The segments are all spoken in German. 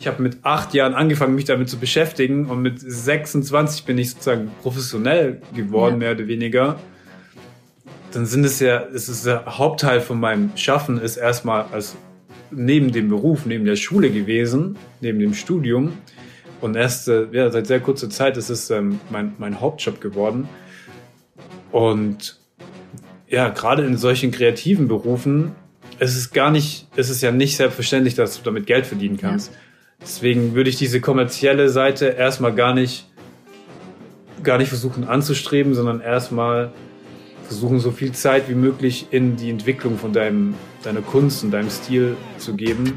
Ich habe mit acht Jahren angefangen, mich damit zu beschäftigen und mit 26 bin ich sozusagen professionell geworden, ja. mehr oder weniger. Dann sind es ja, es ist der Hauptteil von meinem Schaffen ist erstmal als neben dem Beruf, neben der Schule gewesen, neben dem Studium. Und erst äh, ja, seit sehr kurzer Zeit ist es ähm, mein, mein Hauptjob geworden. Und ja, gerade in solchen kreativen Berufen ist es gar nicht, ist es ja nicht selbstverständlich, dass du damit Geld verdienen kannst. Ja. Deswegen würde ich diese kommerzielle Seite erstmal gar nicht, gar nicht versuchen anzustreben, sondern erstmal versuchen, so viel Zeit wie möglich in die Entwicklung von deinem, deiner Kunst und deinem Stil zu geben.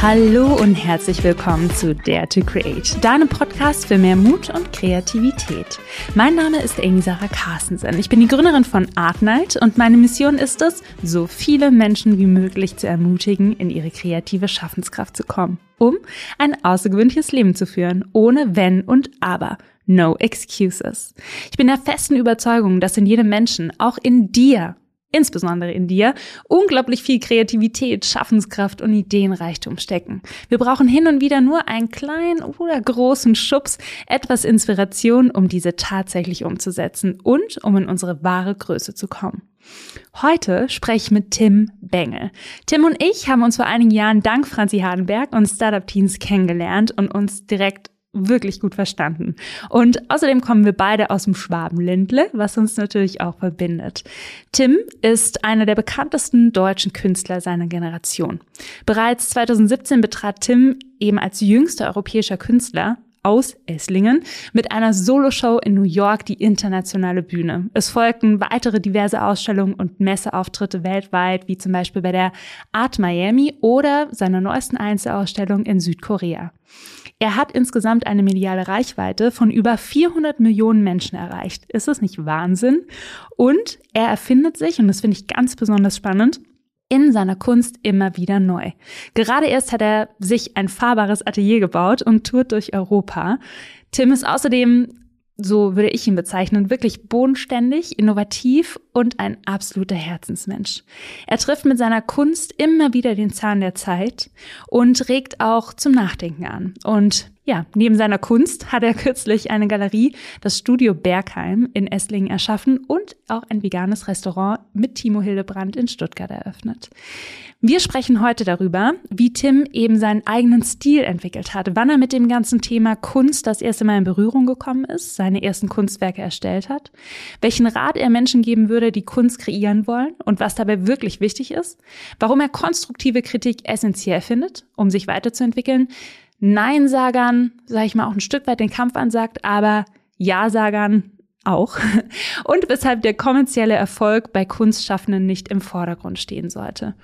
Hallo und herzlich willkommen zu Dare to Create, deinem Podcast für mehr Mut und Kreativität. Mein Name ist Amy Sarah Carstensen. Ich bin die Gründerin von Art Night und meine Mission ist es, so viele Menschen wie möglich zu ermutigen, in ihre kreative Schaffenskraft zu kommen, um ein außergewöhnliches Leben zu führen, ohne Wenn und Aber. No excuses. Ich bin der festen Überzeugung, dass in jedem Menschen, auch in dir, insbesondere in dir, unglaublich viel Kreativität, Schaffenskraft und Ideenreichtum stecken. Wir brauchen hin und wieder nur einen kleinen oder großen Schubs, etwas Inspiration, um diese tatsächlich umzusetzen und um in unsere wahre Größe zu kommen. Heute spreche ich mit Tim Bengel. Tim und ich haben uns vor einigen Jahren dank Franzi Hardenberg und Startup Teens kennengelernt und uns direkt wirklich gut verstanden. Und außerdem kommen wir beide aus dem Schwabenländle, was uns natürlich auch verbindet. Tim ist einer der bekanntesten deutschen Künstler seiner Generation. Bereits 2017 betrat Tim eben als jüngster europäischer Künstler aus Esslingen mit einer Soloshow in New York die internationale Bühne. Es folgten weitere diverse Ausstellungen und Messeauftritte weltweit, wie zum Beispiel bei der Art Miami oder seiner neuesten Einzelausstellung in Südkorea. Er hat insgesamt eine mediale Reichweite von über 400 Millionen Menschen erreicht. Ist das nicht Wahnsinn? Und er erfindet sich, und das finde ich ganz besonders spannend, in seiner Kunst immer wieder neu. Gerade erst hat er sich ein fahrbares Atelier gebaut und tourt durch Europa. Tim ist außerdem so würde ich ihn bezeichnen, wirklich bodenständig, innovativ und ein absoluter Herzensmensch. Er trifft mit seiner Kunst immer wieder den Zahn der Zeit und regt auch zum Nachdenken an. Und ja, neben seiner Kunst hat er kürzlich eine Galerie, das Studio Bergheim in Esslingen erschaffen und auch ein veganes Restaurant mit Timo Hildebrand in Stuttgart eröffnet. Wir sprechen heute darüber, wie Tim eben seinen eigenen Stil entwickelt hat, wann er mit dem ganzen Thema Kunst das erste Mal in Berührung gekommen ist, seine ersten Kunstwerke erstellt hat, welchen Rat er Menschen geben würde, die Kunst kreieren wollen und was dabei wirklich wichtig ist, warum er konstruktive Kritik essentiell findet, um sich weiterzuentwickeln, Nein-Sagern, sage ich mal, auch ein Stück weit den Kampf ansagt, aber Ja-Sagern auch. Und weshalb der kommerzielle Erfolg bei Kunstschaffenden nicht im Vordergrund stehen sollte.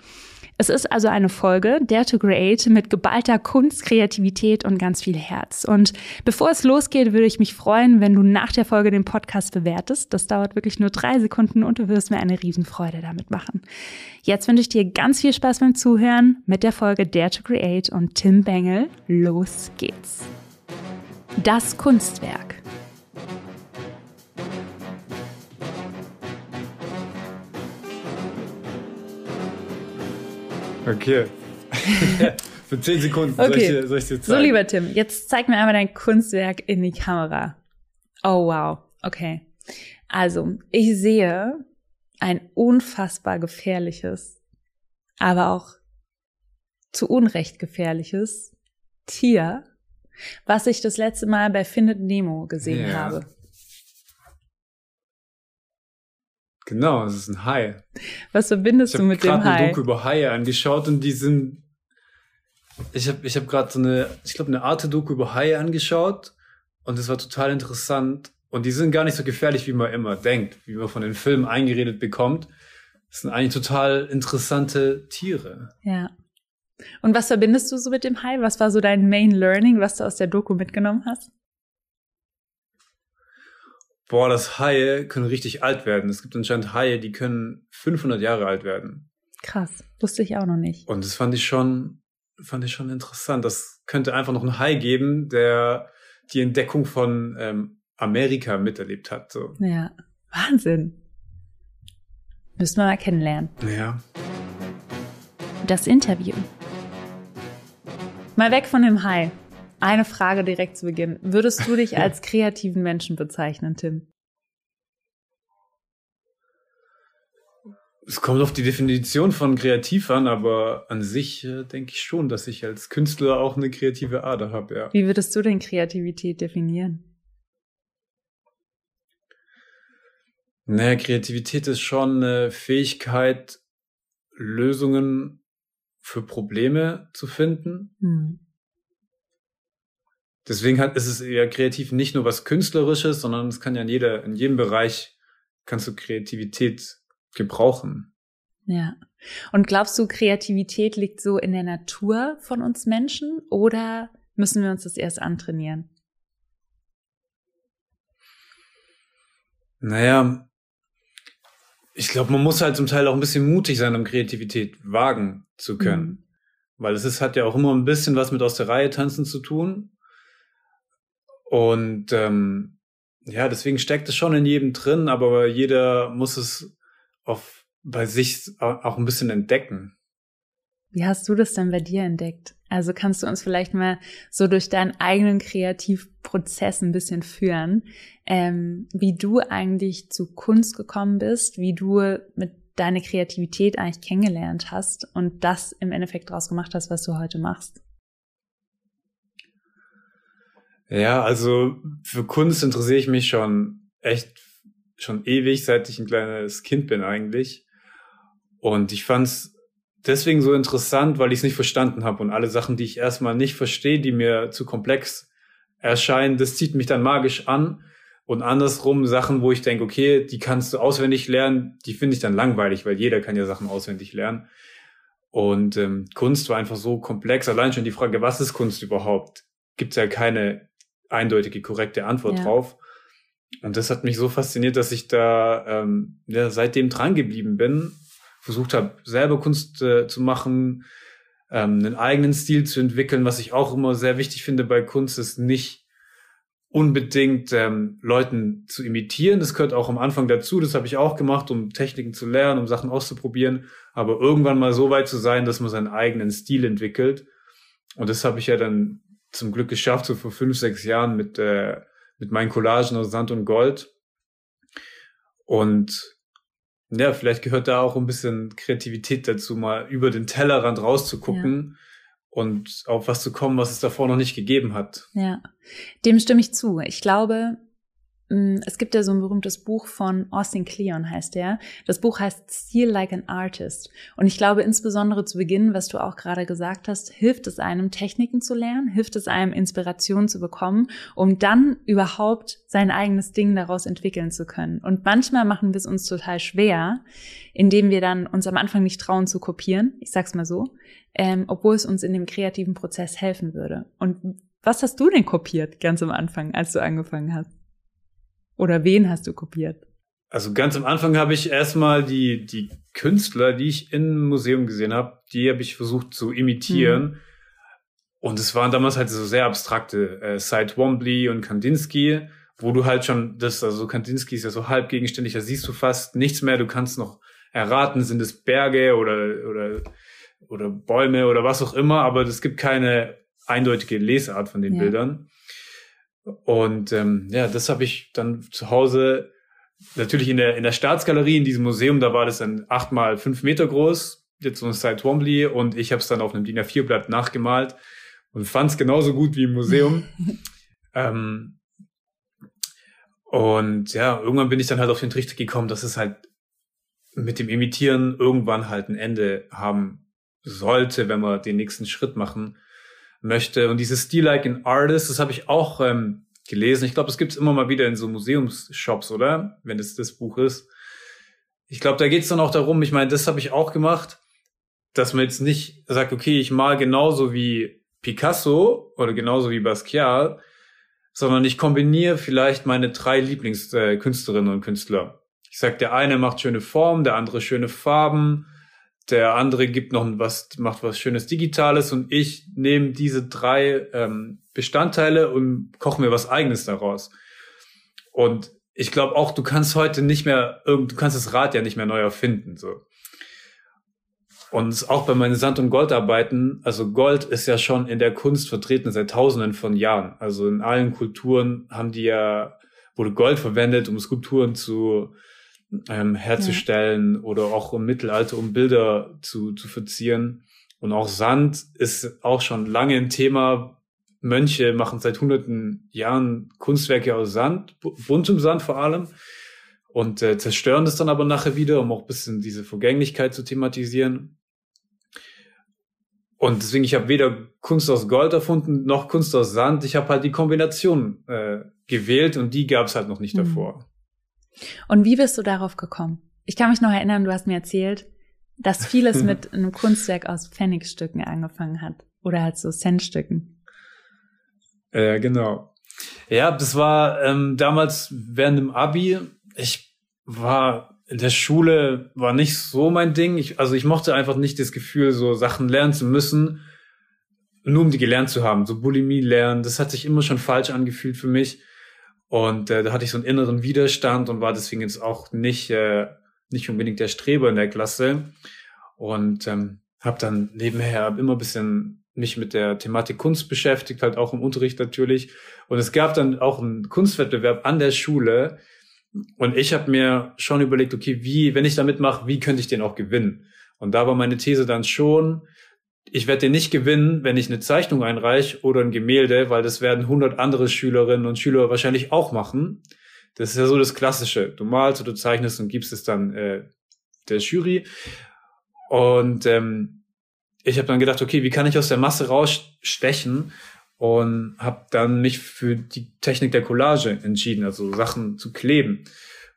Es ist also eine Folge Dare to Create mit geballter Kunst, Kreativität und ganz viel Herz. Und bevor es losgeht, würde ich mich freuen, wenn du nach der Folge den Podcast bewertest. Das dauert wirklich nur drei Sekunden und du wirst mir eine Riesenfreude damit machen. Jetzt wünsche ich dir ganz viel Spaß beim Zuhören mit der Folge Dare to Create und Tim Bengel. Los geht's. Das Kunstwerk. Okay. Für 10 Sekunden okay. soll, ich, soll ich dir zeigen? So, lieber Tim, jetzt zeig mir einmal dein Kunstwerk in die Kamera. Oh, wow. Okay. Also, ich sehe ein unfassbar gefährliches, aber auch zu Unrecht gefährliches Tier, was ich das letzte Mal bei Findet Nemo gesehen ja. habe. Genau, es ist ein Hai. Was verbindest du mit dem Hai? Ich habe eine Doku über Haie angeschaut und die sind. Ich habe ich hab gerade so eine, ich glaube, eine Arte-Doku über Haie angeschaut und es war total interessant. Und die sind gar nicht so gefährlich, wie man immer denkt, wie man von den Filmen eingeredet bekommt. Das sind eigentlich total interessante Tiere. Ja. Und was verbindest du so mit dem Hai? Was war so dein Main Learning, was du aus der Doku mitgenommen hast? Boah, das Haie können richtig alt werden. Es gibt anscheinend Haie, die können 500 Jahre alt werden. Krass, wusste ich auch noch nicht. Und das fand ich schon, fand ich schon interessant. Das könnte einfach noch ein Hai geben, der die Entdeckung von ähm, Amerika miterlebt hat. So. Ja, Wahnsinn. Müssen wir mal kennenlernen. Ja. Das Interview. Mal weg von dem High. Eine Frage direkt zu Beginn. Würdest du dich als kreativen Menschen bezeichnen, Tim? Es kommt auf die Definition von kreativ an, aber an sich äh, denke ich schon, dass ich als Künstler auch eine kreative Ader habe, ja. Wie würdest du denn Kreativität definieren? Naja, Kreativität ist schon eine Fähigkeit, Lösungen für Probleme zu finden. Hm. Deswegen hat, ist es eher kreativ nicht nur was Künstlerisches, sondern es kann ja in jeder, in jedem Bereich kannst du Kreativität gebrauchen. Ja. Und glaubst du, Kreativität liegt so in der Natur von uns Menschen oder müssen wir uns das erst antrainieren? Naja, ich glaube, man muss halt zum Teil auch ein bisschen mutig sein, um Kreativität wagen zu können. Mhm. Weil es ist, hat ja auch immer ein bisschen was mit aus der Reihe tanzen zu tun. Und ähm, ja, deswegen steckt es schon in jedem drin, aber jeder muss es auf, bei sich auch ein bisschen entdecken. Wie hast du das denn bei dir entdeckt? Also kannst du uns vielleicht mal so durch deinen eigenen Kreativprozess ein bisschen führen, ähm, wie du eigentlich zu Kunst gekommen bist, wie du mit deine Kreativität eigentlich kennengelernt hast und das im Endeffekt daraus gemacht hast, was du heute machst. Ja, also für Kunst interessiere ich mich schon echt schon ewig, seit ich ein kleines Kind bin eigentlich. Und ich fand es deswegen so interessant, weil ich es nicht verstanden habe. Und alle Sachen, die ich erstmal nicht verstehe, die mir zu komplex erscheinen, das zieht mich dann magisch an. Und andersrum Sachen, wo ich denke, okay, die kannst du auswendig lernen, die finde ich dann langweilig, weil jeder kann ja Sachen auswendig lernen. Und ähm, Kunst war einfach so komplex. Allein schon die Frage, was ist Kunst überhaupt? Gibt es ja keine eindeutige, korrekte Antwort ja. drauf. Und das hat mich so fasziniert, dass ich da ähm, ja, seitdem dran geblieben bin, versucht habe, selber Kunst äh, zu machen, ähm, einen eigenen Stil zu entwickeln. Was ich auch immer sehr wichtig finde bei Kunst, ist nicht unbedingt ähm, Leuten zu imitieren. Das gehört auch am Anfang dazu. Das habe ich auch gemacht, um Techniken zu lernen, um Sachen auszuprobieren. Aber irgendwann mal so weit zu sein, dass man seinen eigenen Stil entwickelt. Und das habe ich ja dann zum Glück geschafft, so vor fünf, sechs Jahren mit, äh, mit meinen Collagen aus Sand und Gold. Und ja, vielleicht gehört da auch ein bisschen Kreativität dazu, mal über den Tellerrand rauszugucken ja. und auf was zu kommen, was es davor noch nicht gegeben hat. Ja, dem stimme ich zu. Ich glaube, es gibt ja so ein berühmtes Buch von Austin Kleon, heißt der. Das Buch heißt Steal Like an Artist. Und ich glaube, insbesondere zu Beginn, was du auch gerade gesagt hast, hilft es einem, Techniken zu lernen, hilft es einem, Inspiration zu bekommen, um dann überhaupt sein eigenes Ding daraus entwickeln zu können. Und manchmal machen wir es uns total schwer, indem wir dann uns am Anfang nicht trauen zu kopieren. Ich sag's mal so. Ähm, obwohl es uns in dem kreativen Prozess helfen würde. Und was hast du denn kopiert ganz am Anfang, als du angefangen hast? Oder wen hast du kopiert? Also ganz am Anfang habe ich erstmal die, die Künstler, die ich im Museum gesehen habe, die habe ich versucht zu imitieren. Mhm. Und es waren damals halt so sehr abstrakte, äh, Cy Wombly und Kandinsky, wo du halt schon, das, also Kandinsky ist ja so halb gegenständig, da siehst du fast nichts mehr, du kannst noch erraten, sind es Berge oder, oder, oder Bäume oder was auch immer, aber es gibt keine eindeutige Lesart von den ja. Bildern. Und ähm, ja, das habe ich dann zu Hause natürlich in der in der Staatsgalerie in diesem Museum. Da war das dann acht mal fünf Meter groß, jetzt so ein Side Twombly, und ich habe es dann auf einem DIN A4 Blatt nachgemalt und fand es genauso gut wie im Museum. ähm, und ja, irgendwann bin ich dann halt auf den Trichter gekommen, dass es halt mit dem Imitieren irgendwann halt ein Ende haben sollte, wenn wir den nächsten Schritt machen möchte. Und dieses Steal Like an Artist, das habe ich auch ähm, gelesen. Ich glaube, das gibt's immer mal wieder in so Museumsshops, oder? Wenn es das Buch ist. Ich glaube, da geht's dann auch darum, ich meine, das habe ich auch gemacht, dass man jetzt nicht sagt, okay, ich mal genauso wie Picasso oder genauso wie Basquiat, sondern ich kombiniere vielleicht meine drei Lieblingskünstlerinnen und Künstler. Ich sag, der eine macht schöne Formen, der andere schöne Farben, der andere gibt noch was, macht was Schönes Digitales und ich nehme diese drei ähm, Bestandteile und koche mir was Eigenes daraus. Und ich glaube auch, du kannst heute nicht mehr, du kannst das Rad ja nicht mehr neu erfinden, so. Und auch bei meinen Sand- und Goldarbeiten, also Gold ist ja schon in der Kunst vertreten seit tausenden von Jahren. Also in allen Kulturen haben die ja, wurde Gold verwendet, um Skulpturen zu ähm, herzustellen ja. oder auch im Mittelalter, um Bilder zu, zu verzieren. Und auch Sand ist auch schon lange ein Thema. Mönche machen seit hunderten Jahren Kunstwerke aus Sand, buntem Sand vor allem, und äh, zerstören das dann aber nachher wieder, um auch ein bisschen diese Vergänglichkeit zu thematisieren. Und deswegen, ich habe weder Kunst aus Gold erfunden, noch Kunst aus Sand. Ich habe halt die Kombination äh, gewählt und die gab es halt noch nicht mhm. davor. Und wie bist du darauf gekommen? Ich kann mich noch erinnern, du hast mir erzählt, dass vieles mit einem Kunstwerk aus Pfennigstücken angefangen hat. Oder halt so Centstücken. Ja, genau. Ja, das war ähm, damals während dem Abi. Ich war in der Schule war nicht so mein Ding. Ich, also ich mochte einfach nicht das Gefühl, so Sachen lernen zu müssen, nur um die gelernt zu haben. So Bulimie lernen, das hat sich immer schon falsch angefühlt für mich. Und äh, da hatte ich so einen inneren Widerstand und war deswegen jetzt auch nicht, äh, nicht unbedingt der Streber in der Klasse. Und ähm, habe dann nebenher immer ein bisschen mich mit der Thematik Kunst beschäftigt, halt auch im Unterricht natürlich. Und es gab dann auch einen Kunstwettbewerb an der Schule, und ich habe mir schon überlegt, okay, wie, wenn ich da mitmache, wie könnte ich den auch gewinnen? Und da war meine These dann schon, ich werde den nicht gewinnen, wenn ich eine Zeichnung einreiche oder ein Gemälde, weil das werden 100 andere Schülerinnen und Schüler wahrscheinlich auch machen. Das ist ja so das Klassische. Du malst oder du zeichnest und gibst es dann äh, der Jury. Und ähm, ich habe dann gedacht, okay, wie kann ich aus der Masse rausstechen? und habe dann mich für die Technik der Collage entschieden, also Sachen zu kleben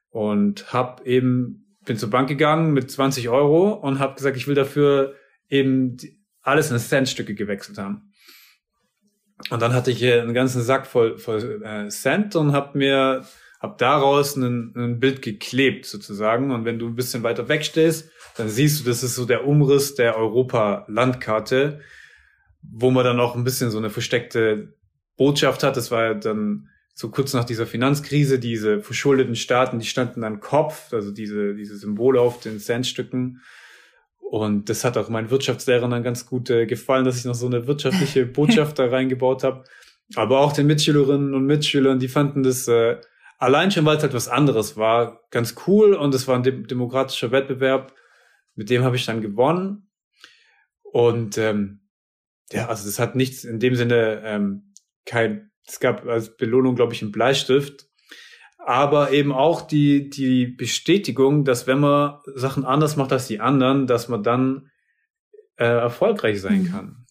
und habe eben bin zur Bank gegangen mit 20 Euro und habe gesagt, ich will dafür eben alles in Centstücke gewechselt haben. Und dann hatte ich hier einen ganzen Sack voll, voll äh, Cent und habe mir hab daraus ein, Bild geklebt sozusagen. Und wenn du ein bisschen weiter weg stehst, dann siehst du, das ist so der Umriss der Europa-Landkarte wo man dann auch ein bisschen so eine versteckte Botschaft hat. Das war dann so kurz nach dieser Finanzkrise, diese verschuldeten Staaten, die standen an Kopf, also diese, diese Symbole auf den Centstücken. Und das hat auch meinen Wirtschaftslehrern dann ganz gut äh, gefallen, dass ich noch so eine wirtschaftliche Botschaft da reingebaut habe. Aber auch den Mitschülerinnen und Mitschülern, die fanden das äh, allein schon, weil es halt was anderes war, ganz cool. Und es war ein dem demokratischer Wettbewerb, mit dem habe ich dann gewonnen. Und ähm, ja, also es hat nichts in dem Sinne, ähm, kein, es gab als Belohnung, glaube ich, einen Bleistift, aber eben auch die, die Bestätigung, dass wenn man Sachen anders macht als die anderen, dass man dann äh, erfolgreich sein mhm. kann.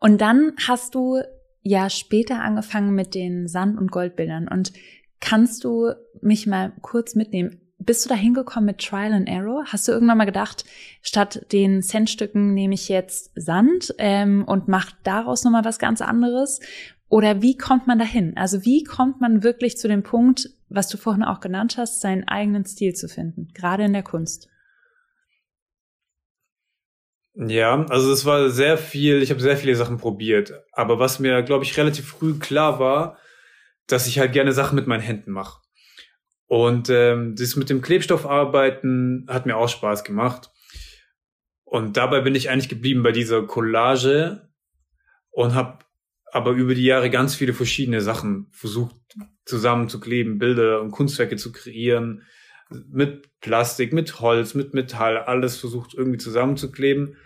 Und dann hast du ja später angefangen mit den Sand- und Goldbildern und kannst du mich mal kurz mitnehmen? bist du da hingekommen mit Trial and Error? Hast du irgendwann mal gedacht, statt den Centstücken nehme ich jetzt Sand ähm, und mache daraus nochmal was ganz anderes? Oder wie kommt man dahin? Also wie kommt man wirklich zu dem Punkt, was du vorhin auch genannt hast, seinen eigenen Stil zu finden, gerade in der Kunst? Ja, also es war sehr viel, ich habe sehr viele Sachen probiert. Aber was mir, glaube ich, relativ früh klar war, dass ich halt gerne Sachen mit meinen Händen mache. Und ähm, das mit dem Klebstoffarbeiten hat mir auch Spaß gemacht. Und dabei bin ich eigentlich geblieben bei dieser Collage und habe aber über die Jahre ganz viele verschiedene Sachen versucht zusammenzukleben, Bilder und Kunstwerke zu kreieren, mit Plastik, mit Holz, mit Metall, alles versucht irgendwie zusammenzukleben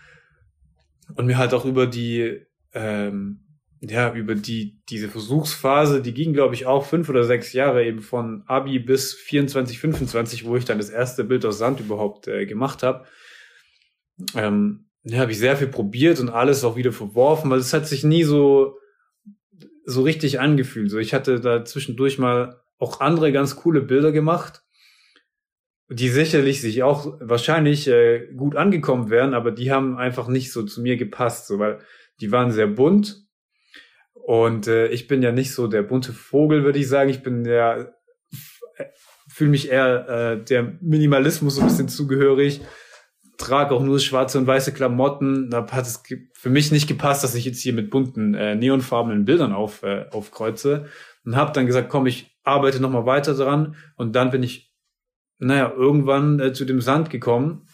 und mir halt auch über die ähm, ja, über die, diese Versuchsphase, die ging, glaube ich, auch fünf oder sechs Jahre eben von Abi bis 24, 25, wo ich dann das erste Bild aus Sand überhaupt äh, gemacht habe. Ähm, ja, habe ich sehr viel probiert und alles auch wieder verworfen, weil es hat sich nie so, so richtig angefühlt. So, ich hatte da zwischendurch mal auch andere ganz coole Bilder gemacht, die sicherlich sich auch wahrscheinlich äh, gut angekommen wären, aber die haben einfach nicht so zu mir gepasst, so, weil die waren sehr bunt und äh, ich bin ja nicht so der bunte Vogel, würde ich sagen. Ich bin ja, fühle mich eher äh, der Minimalismus so ein bisschen zugehörig. Trage auch nur schwarze und weiße Klamotten. Da hat es für mich nicht gepasst, dass ich jetzt hier mit bunten äh, neonfarbenen Bildern auf, äh, aufkreuze. Und habe dann gesagt, komm, ich arbeite nochmal weiter dran und dann bin ich, naja, irgendwann äh, zu dem Sand gekommen.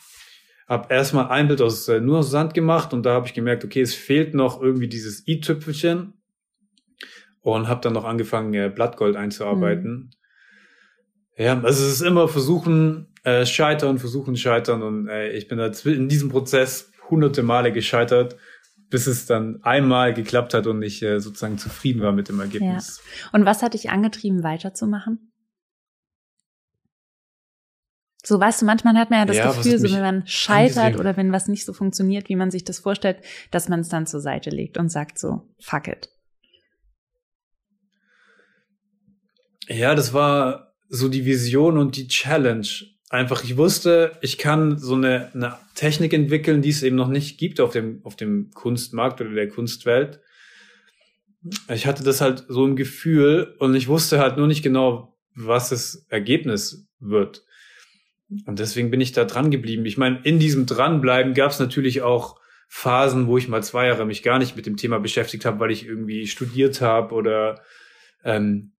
Hab erstmal ein Bild aus äh, nur aus Sand gemacht und da habe ich gemerkt, okay, es fehlt noch irgendwie dieses i-Tüpfelchen und habe dann noch angefangen, äh, Blattgold einzuarbeiten. Mhm. Ja, also es ist immer versuchen, äh, scheitern, versuchen, scheitern und äh, ich bin da in diesem Prozess hunderte Male gescheitert, bis es dann einmal geklappt hat und ich äh, sozusagen zufrieden war mit dem Ergebnis. Ja. Und was hat dich angetrieben, weiterzumachen? So, weißt du, manchmal hat man ja das ja, Gefühl, so wenn man scheitert angesehen. oder wenn was nicht so funktioniert, wie man sich das vorstellt, dass man es dann zur Seite legt und sagt so, fuck it. Ja, das war so die Vision und die Challenge. Einfach, ich wusste, ich kann so eine, eine Technik entwickeln, die es eben noch nicht gibt auf dem, auf dem Kunstmarkt oder der Kunstwelt. Ich hatte das halt so im Gefühl und ich wusste halt nur nicht genau, was das Ergebnis wird. Und deswegen bin ich da dran geblieben. Ich meine, in diesem Dranbleiben gab es natürlich auch Phasen, wo ich mal zwei Jahre mich gar nicht mit dem Thema beschäftigt habe, weil ich irgendwie studiert habe oder ähm,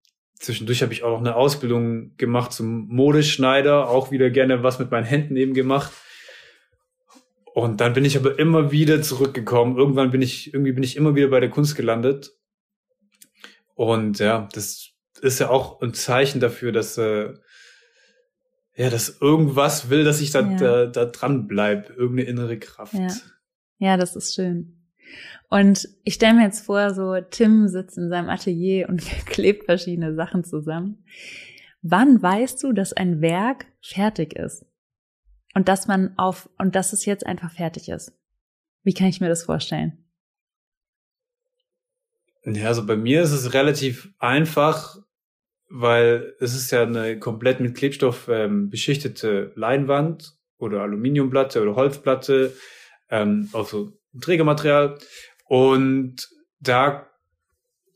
Zwischendurch habe ich auch noch eine Ausbildung gemacht zum Modeschneider, auch wieder gerne was mit meinen Händen eben gemacht. Und dann bin ich aber immer wieder zurückgekommen. Irgendwann bin ich, irgendwie bin ich immer wieder bei der Kunst gelandet. Und ja, das ist ja auch ein Zeichen dafür, dass, äh, ja, dass irgendwas will, dass ich da, ja. da, da dran bleib, irgendeine innere Kraft. Ja. ja, das ist schön. Und ich stelle mir jetzt vor, so Tim sitzt in seinem Atelier und klebt verschiedene Sachen zusammen. Wann weißt du, dass ein Werk fertig ist? Und dass man auf, und dass es jetzt einfach fertig ist? Wie kann ich mir das vorstellen? Ja, also bei mir ist es relativ einfach, weil es ist ja eine komplett mit Klebstoff ähm, beschichtete Leinwand oder Aluminiumplatte oder Holzplatte, ähm, also Trägermaterial. Und da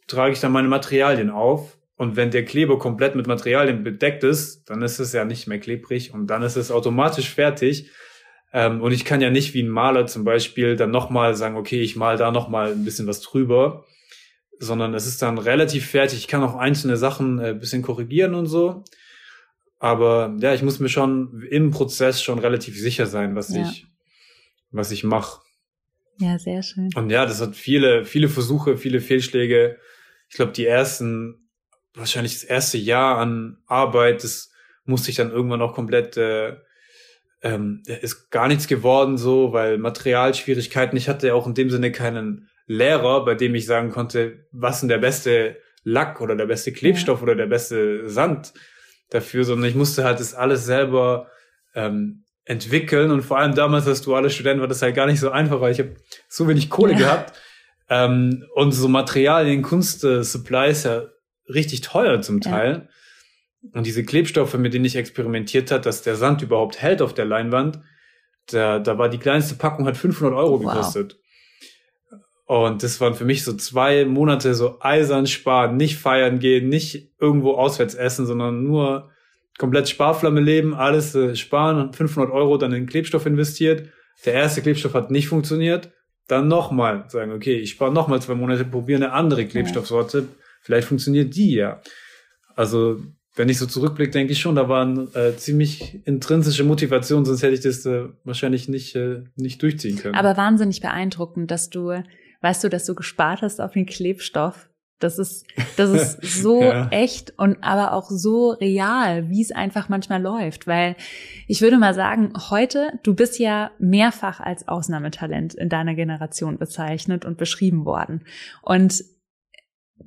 trage ich dann meine Materialien auf. Und wenn der Kleber komplett mit Materialien bedeckt ist, dann ist es ja nicht mehr klebrig und dann ist es automatisch fertig. Ähm, und ich kann ja nicht wie ein Maler zum Beispiel dann nochmal sagen, okay, ich mal da nochmal ein bisschen was drüber, sondern es ist dann relativ fertig. Ich kann auch einzelne Sachen äh, bisschen korrigieren und so. Aber ja, ich muss mir schon im Prozess schon relativ sicher sein, was ja. ich, was ich mache. Ja, sehr schön. Und ja, das hat viele, viele Versuche, viele Fehlschläge. Ich glaube, die ersten, wahrscheinlich das erste Jahr an Arbeit, das musste ich dann irgendwann auch komplett, äh, ähm, ist gar nichts geworden so, weil Materialschwierigkeiten. Ich hatte ja auch in dem Sinne keinen Lehrer, bei dem ich sagen konnte, was denn der beste Lack oder der beste Klebstoff ja. oder der beste Sand dafür, sondern ich musste halt das alles selber ähm, entwickeln und vor allem damals als duale Student war das halt gar nicht so einfach, weil ich habe so wenig Kohle ja. gehabt ähm, und so Materialien, Kunst, äh, Supply ist ja richtig teuer zum Teil. Ja. Und diese Klebstoffe, mit denen ich experimentiert hat, dass der Sand überhaupt hält auf der Leinwand, da, da war die kleinste Packung hat 500 Euro gekostet. Wow. Und das waren für mich so zwei Monate so eisern sparen, nicht feiern gehen, nicht irgendwo auswärts essen, sondern nur komplett Sparflamme leben, alles äh, sparen und 500 Euro dann in Klebstoff investiert. Der erste Klebstoff hat nicht funktioniert. Dann nochmal sagen, okay, ich spare nochmal zwei Monate, probiere eine andere Klebstoffsorte. Vielleicht funktioniert die ja. Also, wenn ich so zurückblicke, denke ich schon, da war eine äh, ziemlich intrinsische Motivation, sonst hätte ich das äh, wahrscheinlich nicht, äh, nicht durchziehen können. Aber wahnsinnig beeindruckend, dass du, weißt du, dass du gespart hast auf den Klebstoff das ist, das ist so ja. echt und aber auch so real, wie es einfach manchmal läuft. Weil ich würde mal sagen, heute, du bist ja mehrfach als Ausnahmetalent in deiner Generation bezeichnet und beschrieben worden. Und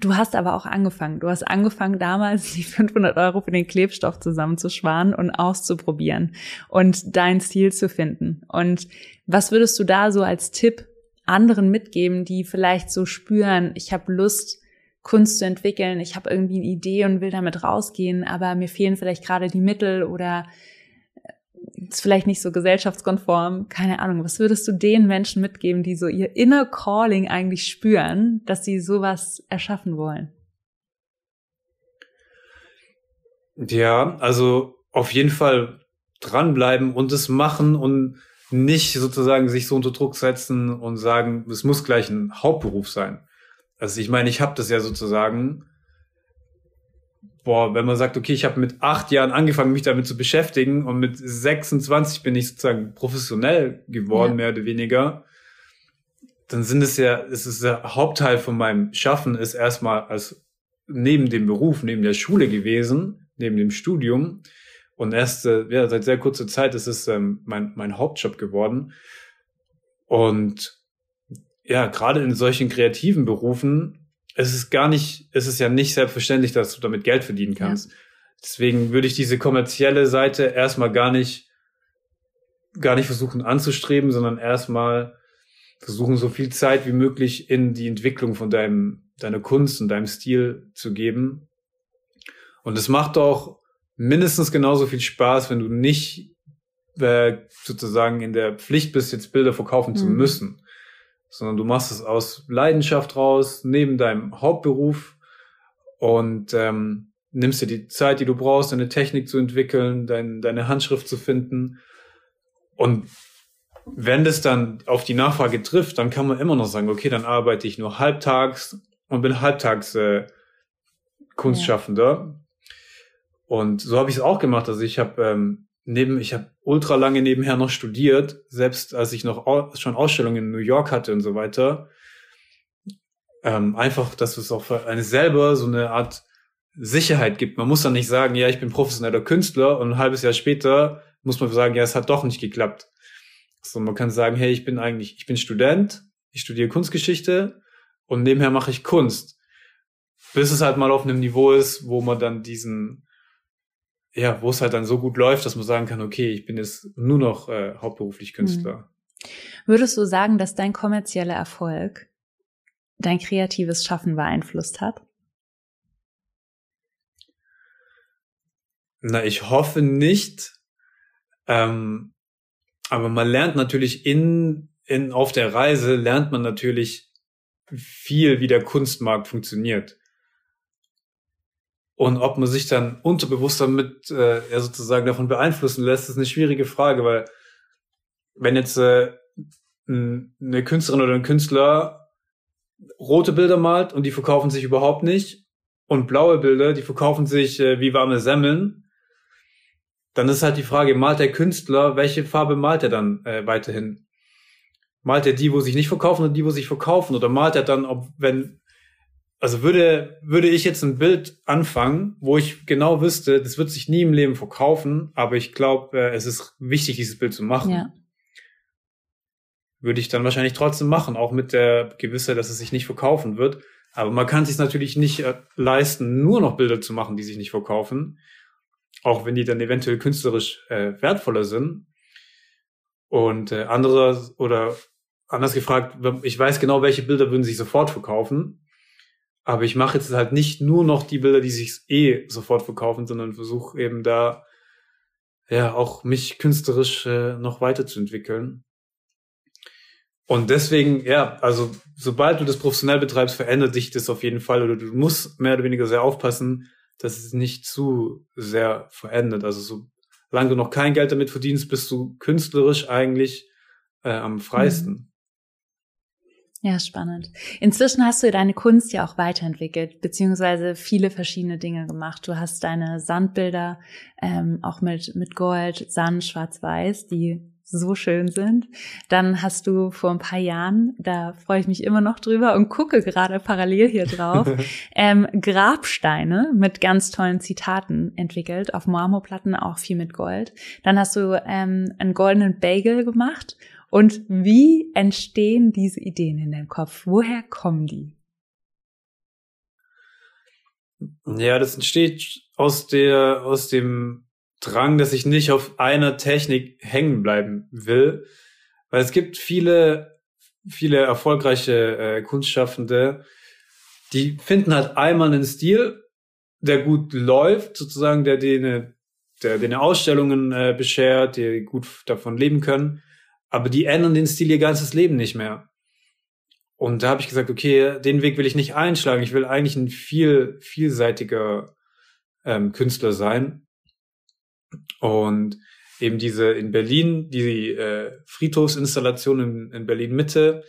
Du hast aber auch angefangen. Du hast angefangen damals die 500 Euro für den Klebstoff zusammenzusparen und auszuprobieren und dein Stil zu finden. Und was würdest du da so als Tipp anderen mitgeben, die vielleicht so spüren, ich habe Lust, Kunst zu entwickeln, ich habe irgendwie eine Idee und will damit rausgehen, aber mir fehlen vielleicht gerade die Mittel oder äh, ist vielleicht nicht so gesellschaftskonform, keine Ahnung. Was würdest du den Menschen mitgeben, die so ihr inner Calling eigentlich spüren, dass sie sowas erschaffen wollen? Ja, also auf jeden Fall dranbleiben und es machen und nicht sozusagen sich so unter Druck setzen und sagen, es muss gleich ein Hauptberuf sein. Also ich meine, ich habe das ja sozusagen, boah, wenn man sagt, okay, ich habe mit acht Jahren angefangen, mich damit zu beschäftigen und mit 26 bin ich sozusagen professionell geworden, ja. mehr oder weniger, dann sind es ja, es ist der Hauptteil von meinem Schaffen ist erstmal als neben dem Beruf, neben der Schule gewesen, neben dem Studium. Und erst äh, ja, seit sehr kurzer Zeit ist es ähm, mein, mein Hauptjob geworden. Und ja, gerade in solchen kreativen Berufen es ist gar nicht, es ist ja nicht selbstverständlich, dass du damit Geld verdienen kannst. Ja. Deswegen würde ich diese kommerzielle Seite erstmal gar nicht, gar nicht versuchen anzustreben, sondern erstmal versuchen, so viel Zeit wie möglich in die Entwicklung von deinem, deiner Kunst und deinem Stil zu geben. Und es macht auch mindestens genauso viel Spaß, wenn du nicht äh, sozusagen in der Pflicht bist, jetzt Bilder verkaufen mhm. zu müssen sondern du machst es aus Leidenschaft raus, neben deinem Hauptberuf und ähm, nimmst dir die Zeit, die du brauchst, deine Technik zu entwickeln, dein, deine Handschrift zu finden. Und wenn das dann auf die Nachfrage trifft, dann kann man immer noch sagen, okay, dann arbeite ich nur halbtags und bin halbtags äh, Kunstschaffender. Ja. Und so habe ich es auch gemacht. Also ich habe ähm, neben, ich habe ultra lange nebenher noch studiert, selbst als ich noch au schon Ausstellungen in New York hatte und so weiter. Ähm, einfach, dass es auch für eine selber so eine Art Sicherheit gibt. Man muss dann nicht sagen, ja, ich bin professioneller Künstler und ein halbes Jahr später muss man sagen, ja, es hat doch nicht geklappt. So, man kann sagen, hey, ich bin eigentlich, ich bin Student, ich studiere Kunstgeschichte und nebenher mache ich Kunst. Bis es halt mal auf einem Niveau ist, wo man dann diesen ja, wo es halt dann so gut läuft, dass man sagen kann, okay, ich bin jetzt nur noch äh, hauptberuflich Künstler. Hm. Würdest du sagen, dass dein kommerzieller Erfolg dein kreatives Schaffen beeinflusst hat? Na, ich hoffe nicht. Ähm, aber man lernt natürlich in, in, auf der Reise lernt man natürlich viel, wie der Kunstmarkt funktioniert. Und ob man sich dann unterbewusst damit äh, ja, sozusagen davon beeinflussen lässt, ist eine schwierige Frage, weil wenn jetzt äh, eine Künstlerin oder ein Künstler rote Bilder malt und die verkaufen sich überhaupt nicht und blaue Bilder, die verkaufen sich äh, wie warme Semmeln, dann ist halt die Frage, malt der Künstler, welche Farbe malt er dann äh, weiterhin? Malt er die, wo sich nicht verkaufen oder die, wo sich verkaufen? Oder malt er dann, ob wenn also würde, würde ich jetzt ein Bild anfangen, wo ich genau wüsste, das wird sich nie im Leben verkaufen, aber ich glaube, äh, es ist wichtig, dieses Bild zu machen. Ja. Würde ich dann wahrscheinlich trotzdem machen, auch mit der Gewissheit, dass es sich nicht verkaufen wird. Aber man kann sich natürlich nicht äh, leisten, nur noch Bilder zu machen, die sich nicht verkaufen. Auch wenn die dann eventuell künstlerisch äh, wertvoller sind. Und äh, andere oder anders gefragt, ich weiß genau, welche Bilder würden sich sofort verkaufen. Aber ich mache jetzt halt nicht nur noch die Bilder, die sich eh sofort verkaufen, sondern versuche eben da ja auch mich künstlerisch äh, noch weiterzuentwickeln. Und deswegen, ja, also sobald du das professionell betreibst, verändert sich das auf jeden Fall oder du musst mehr oder weniger sehr aufpassen, dass es nicht zu sehr verändert. Also solange du noch kein Geld damit verdienst, bist du künstlerisch eigentlich äh, am freisten. Mhm. Ja, spannend. Inzwischen hast du deine Kunst ja auch weiterentwickelt, beziehungsweise viele verschiedene Dinge gemacht. Du hast deine Sandbilder ähm, auch mit, mit Gold, Sand, Schwarz-Weiß, die so schön sind. Dann hast du vor ein paar Jahren, da freue ich mich immer noch drüber und gucke gerade parallel hier drauf, ähm, Grabsteine mit ganz tollen Zitaten entwickelt, auf Marmorplatten auch viel mit Gold. Dann hast du ähm, einen goldenen Bagel gemacht und wie entstehen diese Ideen in deinem Kopf? Woher kommen die? Ja, das entsteht aus der, aus dem Drang, dass ich nicht auf einer Technik hängen bleiben will. Weil es gibt viele, viele erfolgreiche äh, Kunstschaffende, die finden halt einmal einen Stil, der gut läuft, sozusagen, der denen, der denen Ausstellungen äh, beschert, die gut davon leben können aber die ändern den Stil ihr ganzes Leben nicht mehr. Und da habe ich gesagt, okay, den Weg will ich nicht einschlagen. Ich will eigentlich ein viel vielseitiger ähm, Künstler sein. Und eben diese in Berlin, die äh, Friedhofsinstallation in, in Berlin Mitte,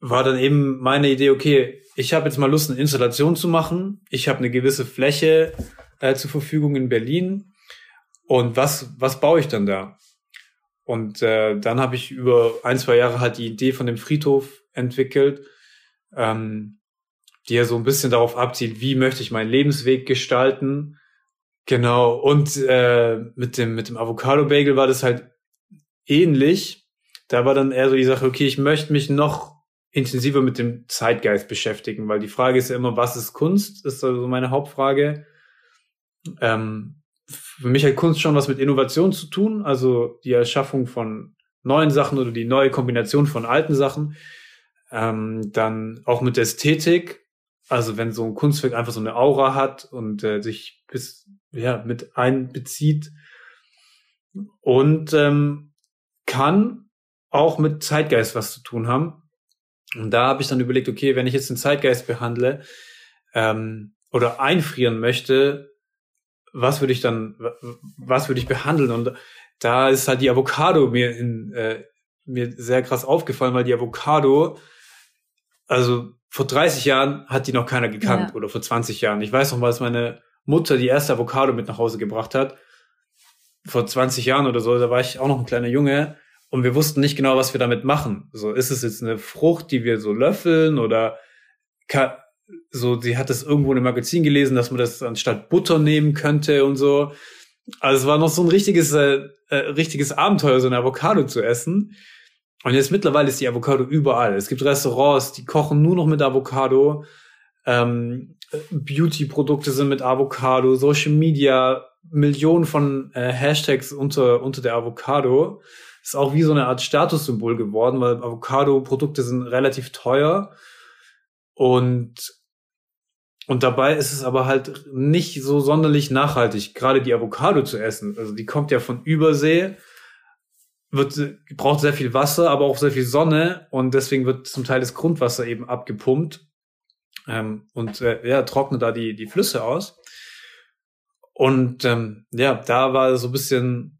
war dann eben meine Idee, okay, ich habe jetzt mal Lust, eine Installation zu machen. Ich habe eine gewisse Fläche äh, zur Verfügung in Berlin. Und was, was baue ich dann da? Und äh, dann habe ich über ein, zwei Jahre halt die Idee von dem Friedhof entwickelt, ähm, die ja so ein bisschen darauf abzielt, wie möchte ich meinen Lebensweg gestalten. Genau. Und äh, mit dem, mit dem Avocado-Bagel war das halt ähnlich. Da war dann eher so die Sache, okay, ich möchte mich noch intensiver mit dem Zeitgeist beschäftigen, weil die Frage ist ja immer, was ist Kunst? Ist also meine Hauptfrage. Ähm, für mich hat Kunst schon was mit Innovation zu tun, also die Erschaffung von neuen Sachen oder die neue Kombination von alten Sachen. Ähm, dann auch mit Ästhetik, also wenn so ein Kunstwerk einfach so eine Aura hat und äh, sich bis ja mit einbezieht und ähm, kann auch mit Zeitgeist was zu tun haben. Und da habe ich dann überlegt, okay, wenn ich jetzt den Zeitgeist behandle ähm, oder einfrieren möchte, was würde ich dann, was würde ich behandeln? Und da ist halt die Avocado mir in, äh, mir sehr krass aufgefallen, weil die Avocado, also vor 30 Jahren hat die noch keiner gekannt ja. oder vor 20 Jahren. Ich weiß noch als meine Mutter die erste Avocado mit nach Hause gebracht hat. Vor 20 Jahren oder so, da war ich auch noch ein kleiner Junge und wir wussten nicht genau, was wir damit machen. So, ist es jetzt eine Frucht, die wir so löffeln oder so, sie hat es irgendwo in einem Magazin gelesen, dass man das anstatt Butter nehmen könnte und so. Also es war noch so ein richtiges, äh, äh, richtiges Abenteuer, so eine Avocado zu essen. Und jetzt mittlerweile ist die Avocado überall. Es gibt Restaurants, die kochen nur noch mit Avocado. Ähm, Beauty-Produkte sind mit Avocado, Social Media, Millionen von äh, Hashtags unter, unter der Avocado. Ist auch wie so eine Art Statussymbol geworden, weil Avocado-Produkte sind relativ teuer. Und und dabei ist es aber halt nicht so sonderlich nachhaltig, gerade die Avocado zu essen. Also die kommt ja von Übersee, wird, braucht sehr viel Wasser, aber auch sehr viel Sonne und deswegen wird zum Teil das Grundwasser eben abgepumpt ähm, und äh, ja, trocknet da die, die Flüsse aus. Und ähm, ja, da war so ein bisschen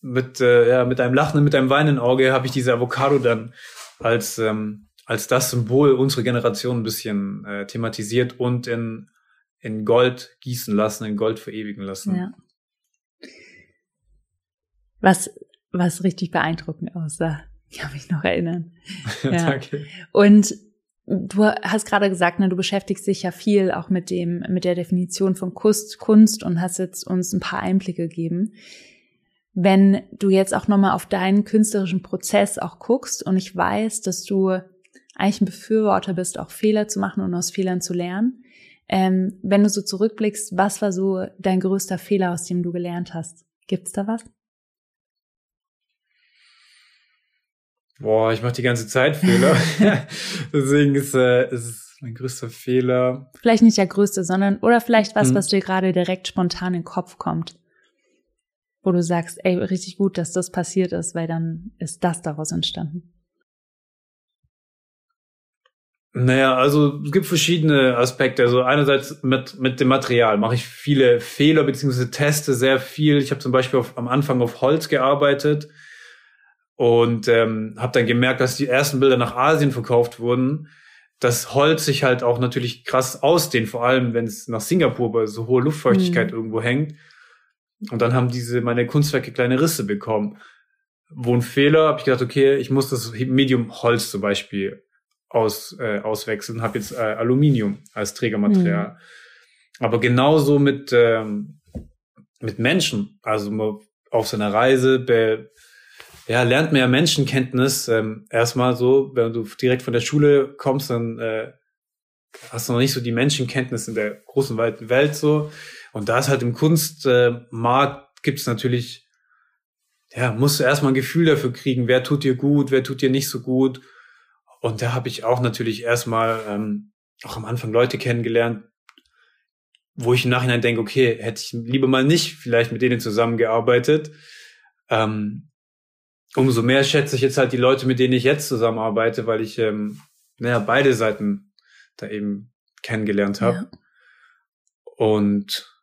mit, äh, ja, mit einem Lachen, mit einem weinenden Auge habe ich diese Avocado dann als ähm, als das Symbol unserer Generation ein bisschen äh, thematisiert und in, in Gold gießen lassen, in Gold verewigen lassen. Ja. Was, was richtig beeindruckend aussah. Ich kann mich noch erinnern. ja. Danke. Und du hast gerade gesagt, ne, du beschäftigst dich ja viel auch mit dem, mit der Definition von Kunst, Kunst und hast jetzt uns ein paar Einblicke gegeben. Wenn du jetzt auch nochmal auf deinen künstlerischen Prozess auch guckst und ich weiß, dass du eigentlich ein Befürworter bist, auch Fehler zu machen und aus Fehlern zu lernen. Ähm, wenn du so zurückblickst, was war so dein größter Fehler, aus dem du gelernt hast? Gibt's da was? Boah, ich mache die ganze Zeit Fehler. Deswegen ist, äh, ist es mein größter Fehler. Vielleicht nicht der größte, sondern oder vielleicht was, hm. was dir gerade direkt spontan in den Kopf kommt. Wo du sagst, ey, richtig gut, dass das passiert ist, weil dann ist das daraus entstanden. Naja, also es gibt verschiedene Aspekte. Also einerseits mit, mit dem Material mache ich viele Fehler beziehungsweise teste sehr viel. Ich habe zum Beispiel auf, am Anfang auf Holz gearbeitet und ähm, habe dann gemerkt, dass die ersten Bilder nach Asien verkauft wurden, dass Holz sich halt auch natürlich krass ausdehnt, vor allem wenn es nach Singapur bei so hoher Luftfeuchtigkeit mhm. irgendwo hängt. Und dann haben diese meine Kunstwerke kleine Risse bekommen. Wo ein Fehler, habe ich gedacht, okay, ich muss das Medium Holz zum Beispiel aus, äh, auswechseln, habe jetzt äh, Aluminium als Trägermaterial. Mhm. Aber genauso mit, ähm, mit Menschen, also auf seiner Reise, be, ja, lernt man ja Menschenkenntnis ähm, erstmal so, wenn du direkt von der Schule kommst, dann äh, hast du noch nicht so die Menschenkenntnis in der großen, weiten Welt so. Und da ist halt im Kunstmarkt äh, gibt es natürlich, ja, musst du erstmal ein Gefühl dafür kriegen, wer tut dir gut, wer tut dir nicht so gut. Und da habe ich auch natürlich erstmal ähm, auch am Anfang Leute kennengelernt, wo ich im Nachhinein denke, okay, hätte ich lieber mal nicht vielleicht mit denen zusammengearbeitet. Ähm, umso mehr schätze ich jetzt halt die Leute, mit denen ich jetzt zusammenarbeite, weil ich ähm, naja, beide Seiten da eben kennengelernt habe. Ja. Und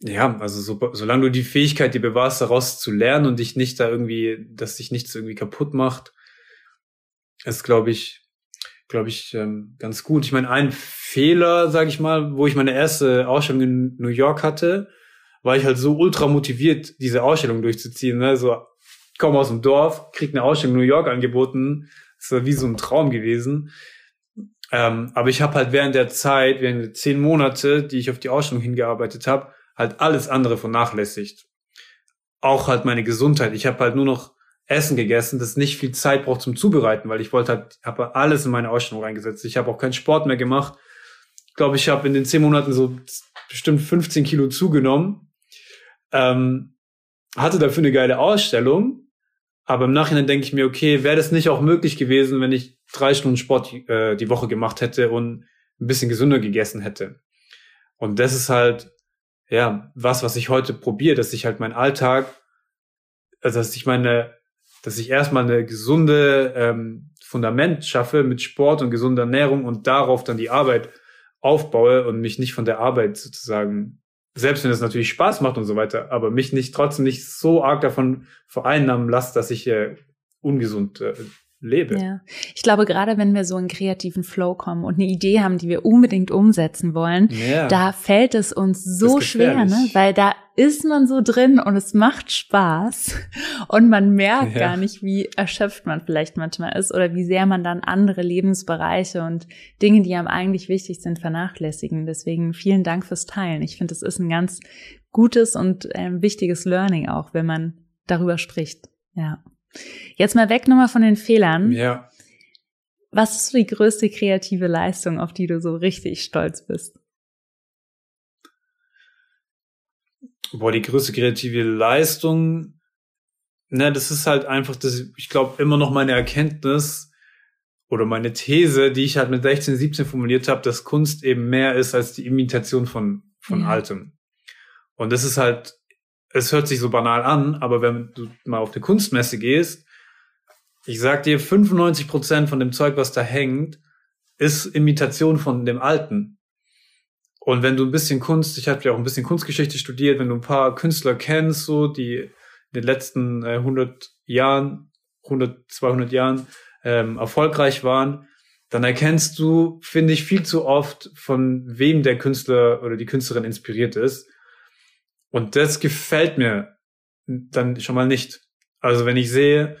ja, also so, solange du die Fähigkeit dir bewahrst, daraus zu lernen und dich nicht da irgendwie, dass dich nichts irgendwie kaputt macht, ist, glaube ich, glaube ich, ähm, ganz gut. Ich meine, ein Fehler, sage ich mal, wo ich meine erste Ausstellung in New York hatte, war ich halt so ultra motiviert, diese Ausstellung durchzuziehen. Ne? So, ich komme aus dem Dorf, krieg eine Ausstellung in New York angeboten. Das war wie so ein Traum gewesen. Ähm, aber ich habe halt während der Zeit, während der zehn Monate, die ich auf die Ausstellung hingearbeitet habe, halt alles andere vernachlässigt. Auch halt meine Gesundheit. Ich habe halt nur noch Essen gegessen, das nicht viel Zeit braucht zum Zubereiten, weil ich wollte halt, habe alles in meine Ausstellung reingesetzt. Ich habe auch keinen Sport mehr gemacht. Ich glaube, ich habe in den zehn Monaten so bestimmt 15 Kilo zugenommen. Ähm, hatte dafür eine geile Ausstellung, aber im Nachhinein denke ich mir, okay, wäre das nicht auch möglich gewesen, wenn ich drei Stunden Sport äh, die Woche gemacht hätte und ein bisschen gesünder gegessen hätte. Und das ist halt, ja, was, was ich heute probiere, dass ich halt meinen Alltag, also dass ich meine dass ich erstmal eine gesunde ähm, Fundament schaffe mit Sport und gesunder Ernährung und darauf dann die Arbeit aufbaue und mich nicht von der Arbeit sozusagen, selbst wenn es natürlich Spaß macht und so weiter, aber mich nicht trotzdem nicht so arg davon vereinnahmen lasse, dass ich äh, ungesund äh, lebe. Ja. Ich glaube, gerade wenn wir so in kreativen Flow kommen und eine Idee haben, die wir unbedingt umsetzen wollen, ja. da fällt es uns so schwer, ne? Weil da ist man so drin und es macht Spaß und man merkt ja. gar nicht, wie erschöpft man vielleicht manchmal ist oder wie sehr man dann andere Lebensbereiche und Dinge, die einem eigentlich wichtig sind, vernachlässigen. Deswegen vielen Dank fürs Teilen. Ich finde, es ist ein ganz gutes und ähm, wichtiges Learning auch, wenn man darüber spricht. Ja. Jetzt mal weg nochmal von den Fehlern. Ja. Was ist so die größte kreative Leistung, auf die du so richtig stolz bist? Boah, die größte kreative Leistung, ne, das ist halt einfach, das, ich glaube, immer noch meine Erkenntnis oder meine These, die ich halt mit 16, 17 formuliert habe, dass Kunst eben mehr ist als die Imitation von, von ja. Altem. Und das ist halt es hört sich so banal an, aber wenn du mal auf eine Kunstmesse gehst, ich sag dir, 95 Prozent von dem Zeug, was da hängt, ist Imitation von dem Alten. Und wenn du ein bisschen Kunst, ich habe ja auch ein bisschen Kunstgeschichte studiert, wenn du ein paar Künstler kennst, so, die in den letzten äh, 100 Jahren, 100, 200 Jahren ähm, erfolgreich waren, dann erkennst du, finde ich, viel zu oft, von wem der Künstler oder die Künstlerin inspiriert ist. Und das gefällt mir dann schon mal nicht. Also wenn ich sehe,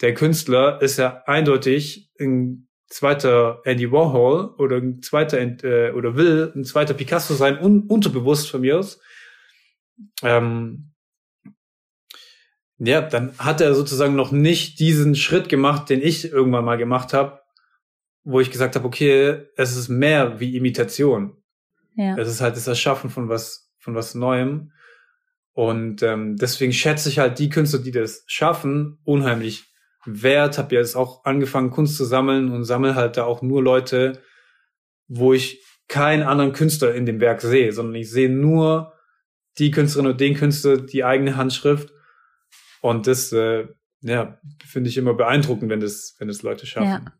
der Künstler ist ja eindeutig ein zweiter Andy Warhol oder ein zweiter äh, oder will ein zweiter Picasso sein, un unterbewusst von mir aus. Ähm, ja, dann hat er sozusagen noch nicht diesen Schritt gemacht, den ich irgendwann mal gemacht habe, wo ich gesagt habe, okay, es ist mehr wie Imitation. Ja. Es ist halt das Erschaffen von was, von was Neuem. Und ähm, deswegen schätze ich halt die Künstler, die das schaffen, unheimlich wert. Habe jetzt auch angefangen, Kunst zu sammeln und sammle halt da auch nur Leute, wo ich keinen anderen Künstler in dem Werk sehe, sondern ich sehe nur die Künstlerin und den Künstler, die eigene Handschrift. Und das, äh, ja, finde ich immer beeindruckend, wenn das, wenn das Leute schaffen. Ja.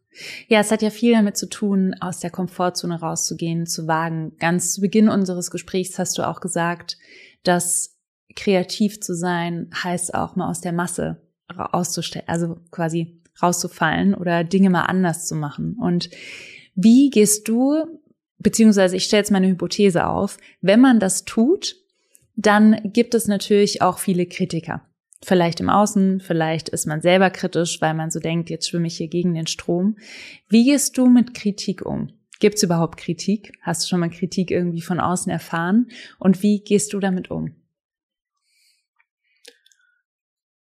Ja, es hat ja viel damit zu tun, aus der Komfortzone rauszugehen, zu wagen. Ganz zu Beginn unseres Gesprächs hast du auch gesagt, dass kreativ zu sein heißt auch mal aus der Masse auszustellen, also quasi rauszufallen oder Dinge mal anders zu machen. Und wie gehst du, beziehungsweise ich stelle jetzt meine Hypothese auf, wenn man das tut, dann gibt es natürlich auch viele Kritiker. Vielleicht im Außen, vielleicht ist man selber kritisch, weil man so denkt, jetzt schwimme ich hier gegen den Strom. Wie gehst du mit Kritik um? Gibt es überhaupt Kritik? Hast du schon mal Kritik irgendwie von außen erfahren? Und wie gehst du damit um?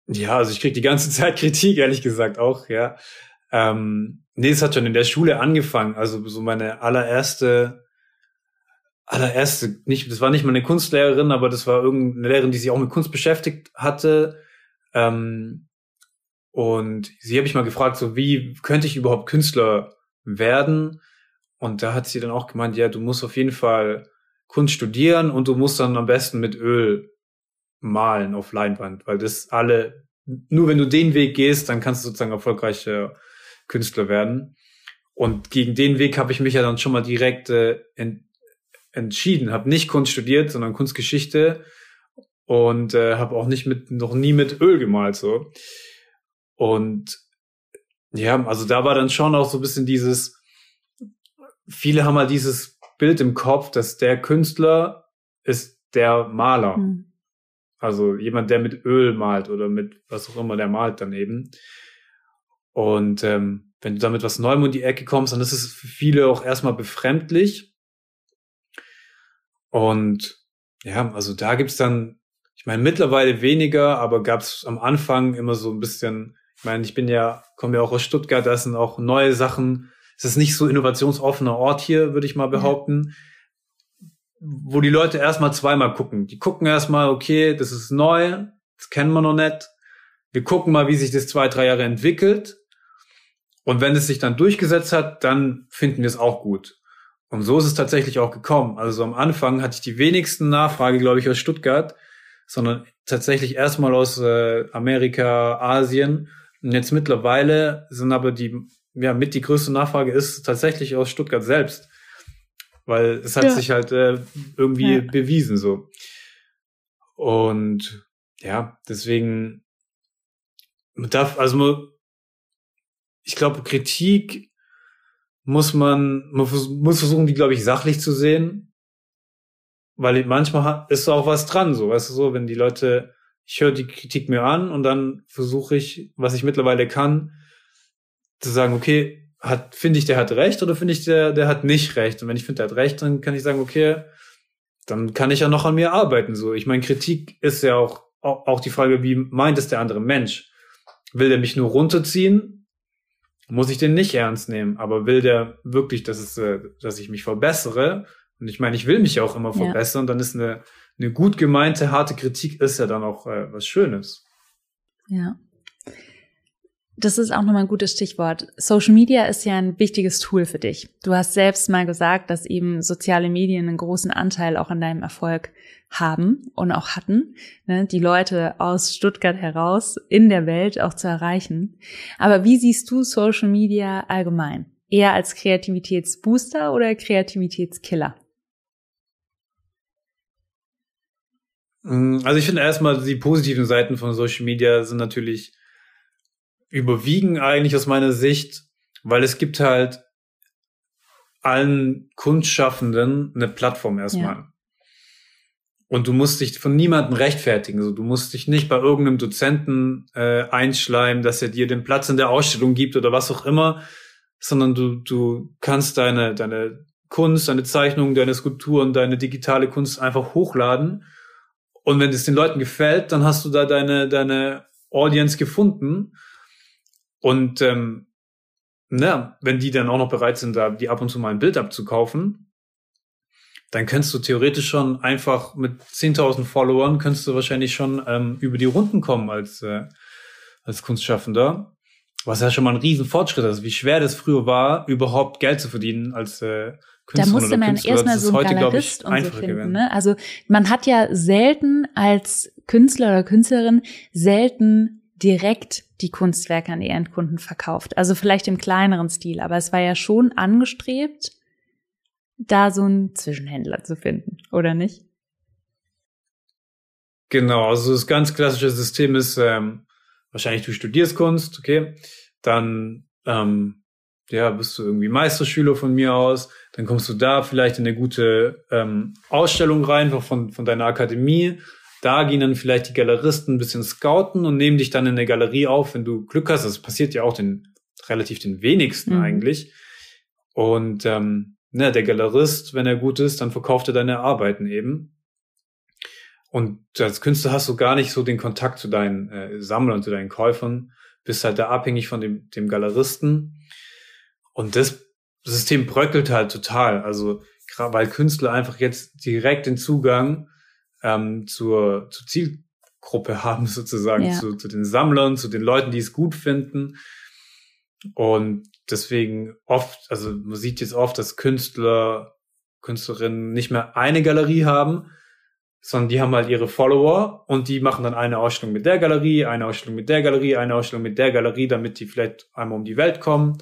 Ja, also ich krieg die ganze Zeit Kritik, ehrlich gesagt auch, ja. Ähm, nee, es hat schon in der Schule angefangen. Also so meine allererste, allererste, nicht, das war nicht meine Kunstlehrerin, aber das war irgendeine Lehrerin, die sich auch mit Kunst beschäftigt hatte. Ähm, und sie habe ich mal gefragt, so wie könnte ich überhaupt Künstler werden? Und da hat sie dann auch gemeint, ja, du musst auf jeden Fall Kunst studieren und du musst dann am besten mit Öl malen auf Leinwand, weil das alle, nur wenn du den Weg gehst, dann kannst du sozusagen erfolgreicher Künstler werden. Und gegen den Weg habe ich mich ja dann schon mal direkt äh, ent entschieden, habe nicht Kunst studiert, sondern Kunstgeschichte und äh, habe auch nicht mit noch nie mit Öl gemalt so. Und ja, also da war dann schon auch so ein bisschen dieses, viele haben halt dieses Bild im Kopf, dass der Künstler ist der Maler. Mhm. Also jemand, der mit Öl malt oder mit was auch immer der malt dann eben. Und ähm, wenn du damit was Neuem um die Ecke kommst, dann ist es für viele auch erstmal befremdlich. Und ja, also da gibt's dann, ich meine, mittlerweile weniger, aber gab's am Anfang immer so ein bisschen, ich meine, ich bin ja, komme ja auch aus Stuttgart, da sind auch neue Sachen. Es ist nicht so innovationsoffener Ort hier, würde ich mal behaupten. Ja wo die Leute erstmal zweimal gucken. Die gucken erstmal, okay, das ist neu, das kennen wir noch nicht. Wir gucken mal, wie sich das zwei, drei Jahre entwickelt. Und wenn es sich dann durchgesetzt hat, dann finden wir es auch gut. Und so ist es tatsächlich auch gekommen. Also am Anfang hatte ich die wenigsten Nachfrage, glaube ich, aus Stuttgart, sondern tatsächlich erstmal aus äh, Amerika, Asien. Und jetzt mittlerweile sind aber die, ja, mit die größte Nachfrage ist tatsächlich aus Stuttgart selbst weil es hat ja. sich halt äh, irgendwie ja. bewiesen so. Und ja, deswegen man darf also ich glaube Kritik muss man man muss versuchen die glaube ich sachlich zu sehen, weil manchmal ist auch was dran so, weißt du so, wenn die Leute ich höre die Kritik mir an und dann versuche ich, was ich mittlerweile kann, zu sagen, okay, hat, finde ich, der hat recht oder finde ich, der, der hat nicht recht? Und wenn ich finde, der hat recht, dann kann ich sagen, okay, dann kann ich ja noch an mir arbeiten. So, ich meine, Kritik ist ja auch, auch die Frage, wie meint es der andere Mensch? Will der mich nur runterziehen? Muss ich den nicht ernst nehmen? Aber will der wirklich, dass es, äh, dass ich mich verbessere? Und ich meine, ich will mich ja auch immer verbessern. Ja. Dann ist eine, eine gut gemeinte, harte Kritik ist ja dann auch äh, was Schönes. Ja. Das ist auch nochmal ein gutes Stichwort. Social Media ist ja ein wichtiges Tool für dich. Du hast selbst mal gesagt, dass eben soziale Medien einen großen Anteil auch an deinem Erfolg haben und auch hatten, ne, die Leute aus Stuttgart heraus in der Welt auch zu erreichen. Aber wie siehst du Social Media allgemein? Eher als Kreativitätsbooster oder Kreativitätskiller? Also ich finde erstmal die positiven Seiten von Social Media sind natürlich überwiegen eigentlich aus meiner Sicht, weil es gibt halt allen Kunstschaffenden eine Plattform erstmal. Ja. Und du musst dich von niemandem rechtfertigen. Also du musst dich nicht bei irgendeinem Dozenten äh, einschleimen, dass er dir den Platz in der Ausstellung gibt oder was auch immer, sondern du, du kannst deine, deine Kunst, deine Zeichnungen, deine Skulpturen, deine digitale Kunst einfach hochladen. Und wenn es den Leuten gefällt, dann hast du da deine, deine Audience gefunden. Und ähm, na, wenn die dann auch noch bereit sind, da die ab und zu mal ein Bild abzukaufen, dann kannst du theoretisch schon einfach mit 10.000 Followern, kannst du wahrscheinlich schon ähm, über die Runden kommen als, äh, als Kunstschaffender. Was ja schon mal ein riesen Fortschritt ist, wie schwer das früher war, überhaupt Geld zu verdienen als äh, Künstler. Da musste man erstmal so einen Galerist ich, und so finden. Ne? Also man hat ja selten als Künstler oder Künstlerin selten direkt die Kunstwerke an die Endkunden verkauft. Also vielleicht im kleineren Stil, aber es war ja schon angestrebt, da so einen Zwischenhändler zu finden, oder nicht? Genau, also das ganz klassische System ist, ähm, wahrscheinlich du studierst Kunst, okay, dann ähm, ja, bist du irgendwie Meisterschüler von mir aus, dann kommst du da vielleicht in eine gute ähm, Ausstellung rein von, von deiner Akademie da gehen dann vielleicht die Galeristen ein bisschen scouten und nehmen dich dann in der Galerie auf, wenn du Glück hast. Das passiert ja auch den relativ den wenigsten mhm. eigentlich. Und ähm, ne, der Galerist, wenn er gut ist, dann verkauft er deine Arbeiten eben. Und als Künstler hast du gar nicht so den Kontakt zu deinen äh, Sammlern, zu deinen Käufern, bist halt da abhängig von dem, dem Galeristen. Und das System bröckelt halt total. Also, weil Künstler einfach jetzt direkt den Zugang ähm, zur, zur Zielgruppe haben, sozusagen, ja. zu, zu den Sammlern, zu den Leuten, die es gut finden. Und deswegen oft, also man sieht jetzt oft, dass Künstler, Künstlerinnen nicht mehr eine Galerie haben, sondern die haben halt ihre Follower und die machen dann eine Ausstellung mit der Galerie, eine Ausstellung mit der Galerie, eine Ausstellung mit der Galerie, damit die vielleicht einmal um die Welt kommen.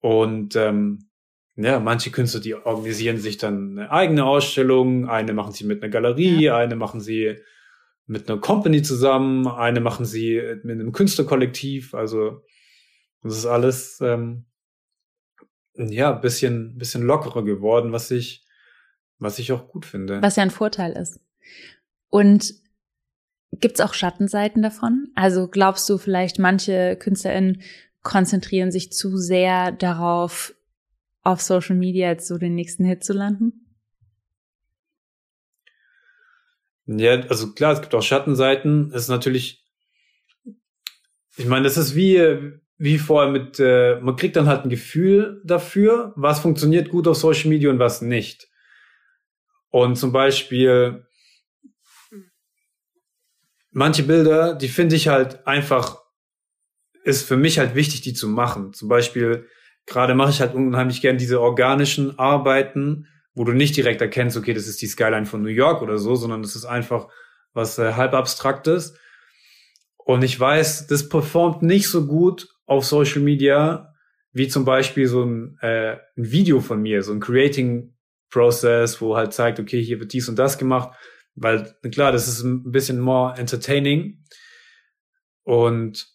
Und ähm, ja, manche Künstler, die organisieren sich dann eine eigene Ausstellung, eine machen sie mit einer Galerie, ja. eine machen sie mit einer Company zusammen, eine machen sie mit einem Künstlerkollektiv. Also Das ist alles ähm, ja bisschen bisschen lockerer geworden, was ich was ich auch gut finde. Was ja ein Vorteil ist. Und gibt's auch Schattenseiten davon? Also glaubst du vielleicht, manche KünstlerInnen konzentrieren sich zu sehr darauf, auf Social Media jetzt so den nächsten Hit zu landen? Ja, also klar, es gibt auch Schattenseiten. Es ist natürlich, ich meine, das ist wie, wie vorher mit, äh, man kriegt dann halt ein Gefühl dafür, was funktioniert gut auf Social Media und was nicht. Und zum Beispiel, manche Bilder, die finde ich halt einfach, ist für mich halt wichtig, die zu machen. Zum Beispiel, gerade mache ich halt unheimlich gern diese organischen Arbeiten, wo du nicht direkt erkennst, okay, das ist die Skyline von New York oder so, sondern das ist einfach was äh, halb abstraktes. Und ich weiß, das performt nicht so gut auf Social Media wie zum Beispiel so ein, äh, ein Video von mir, so ein Creating Process, wo halt zeigt, okay, hier wird dies und das gemacht, weil klar, das ist ein bisschen more entertaining. Und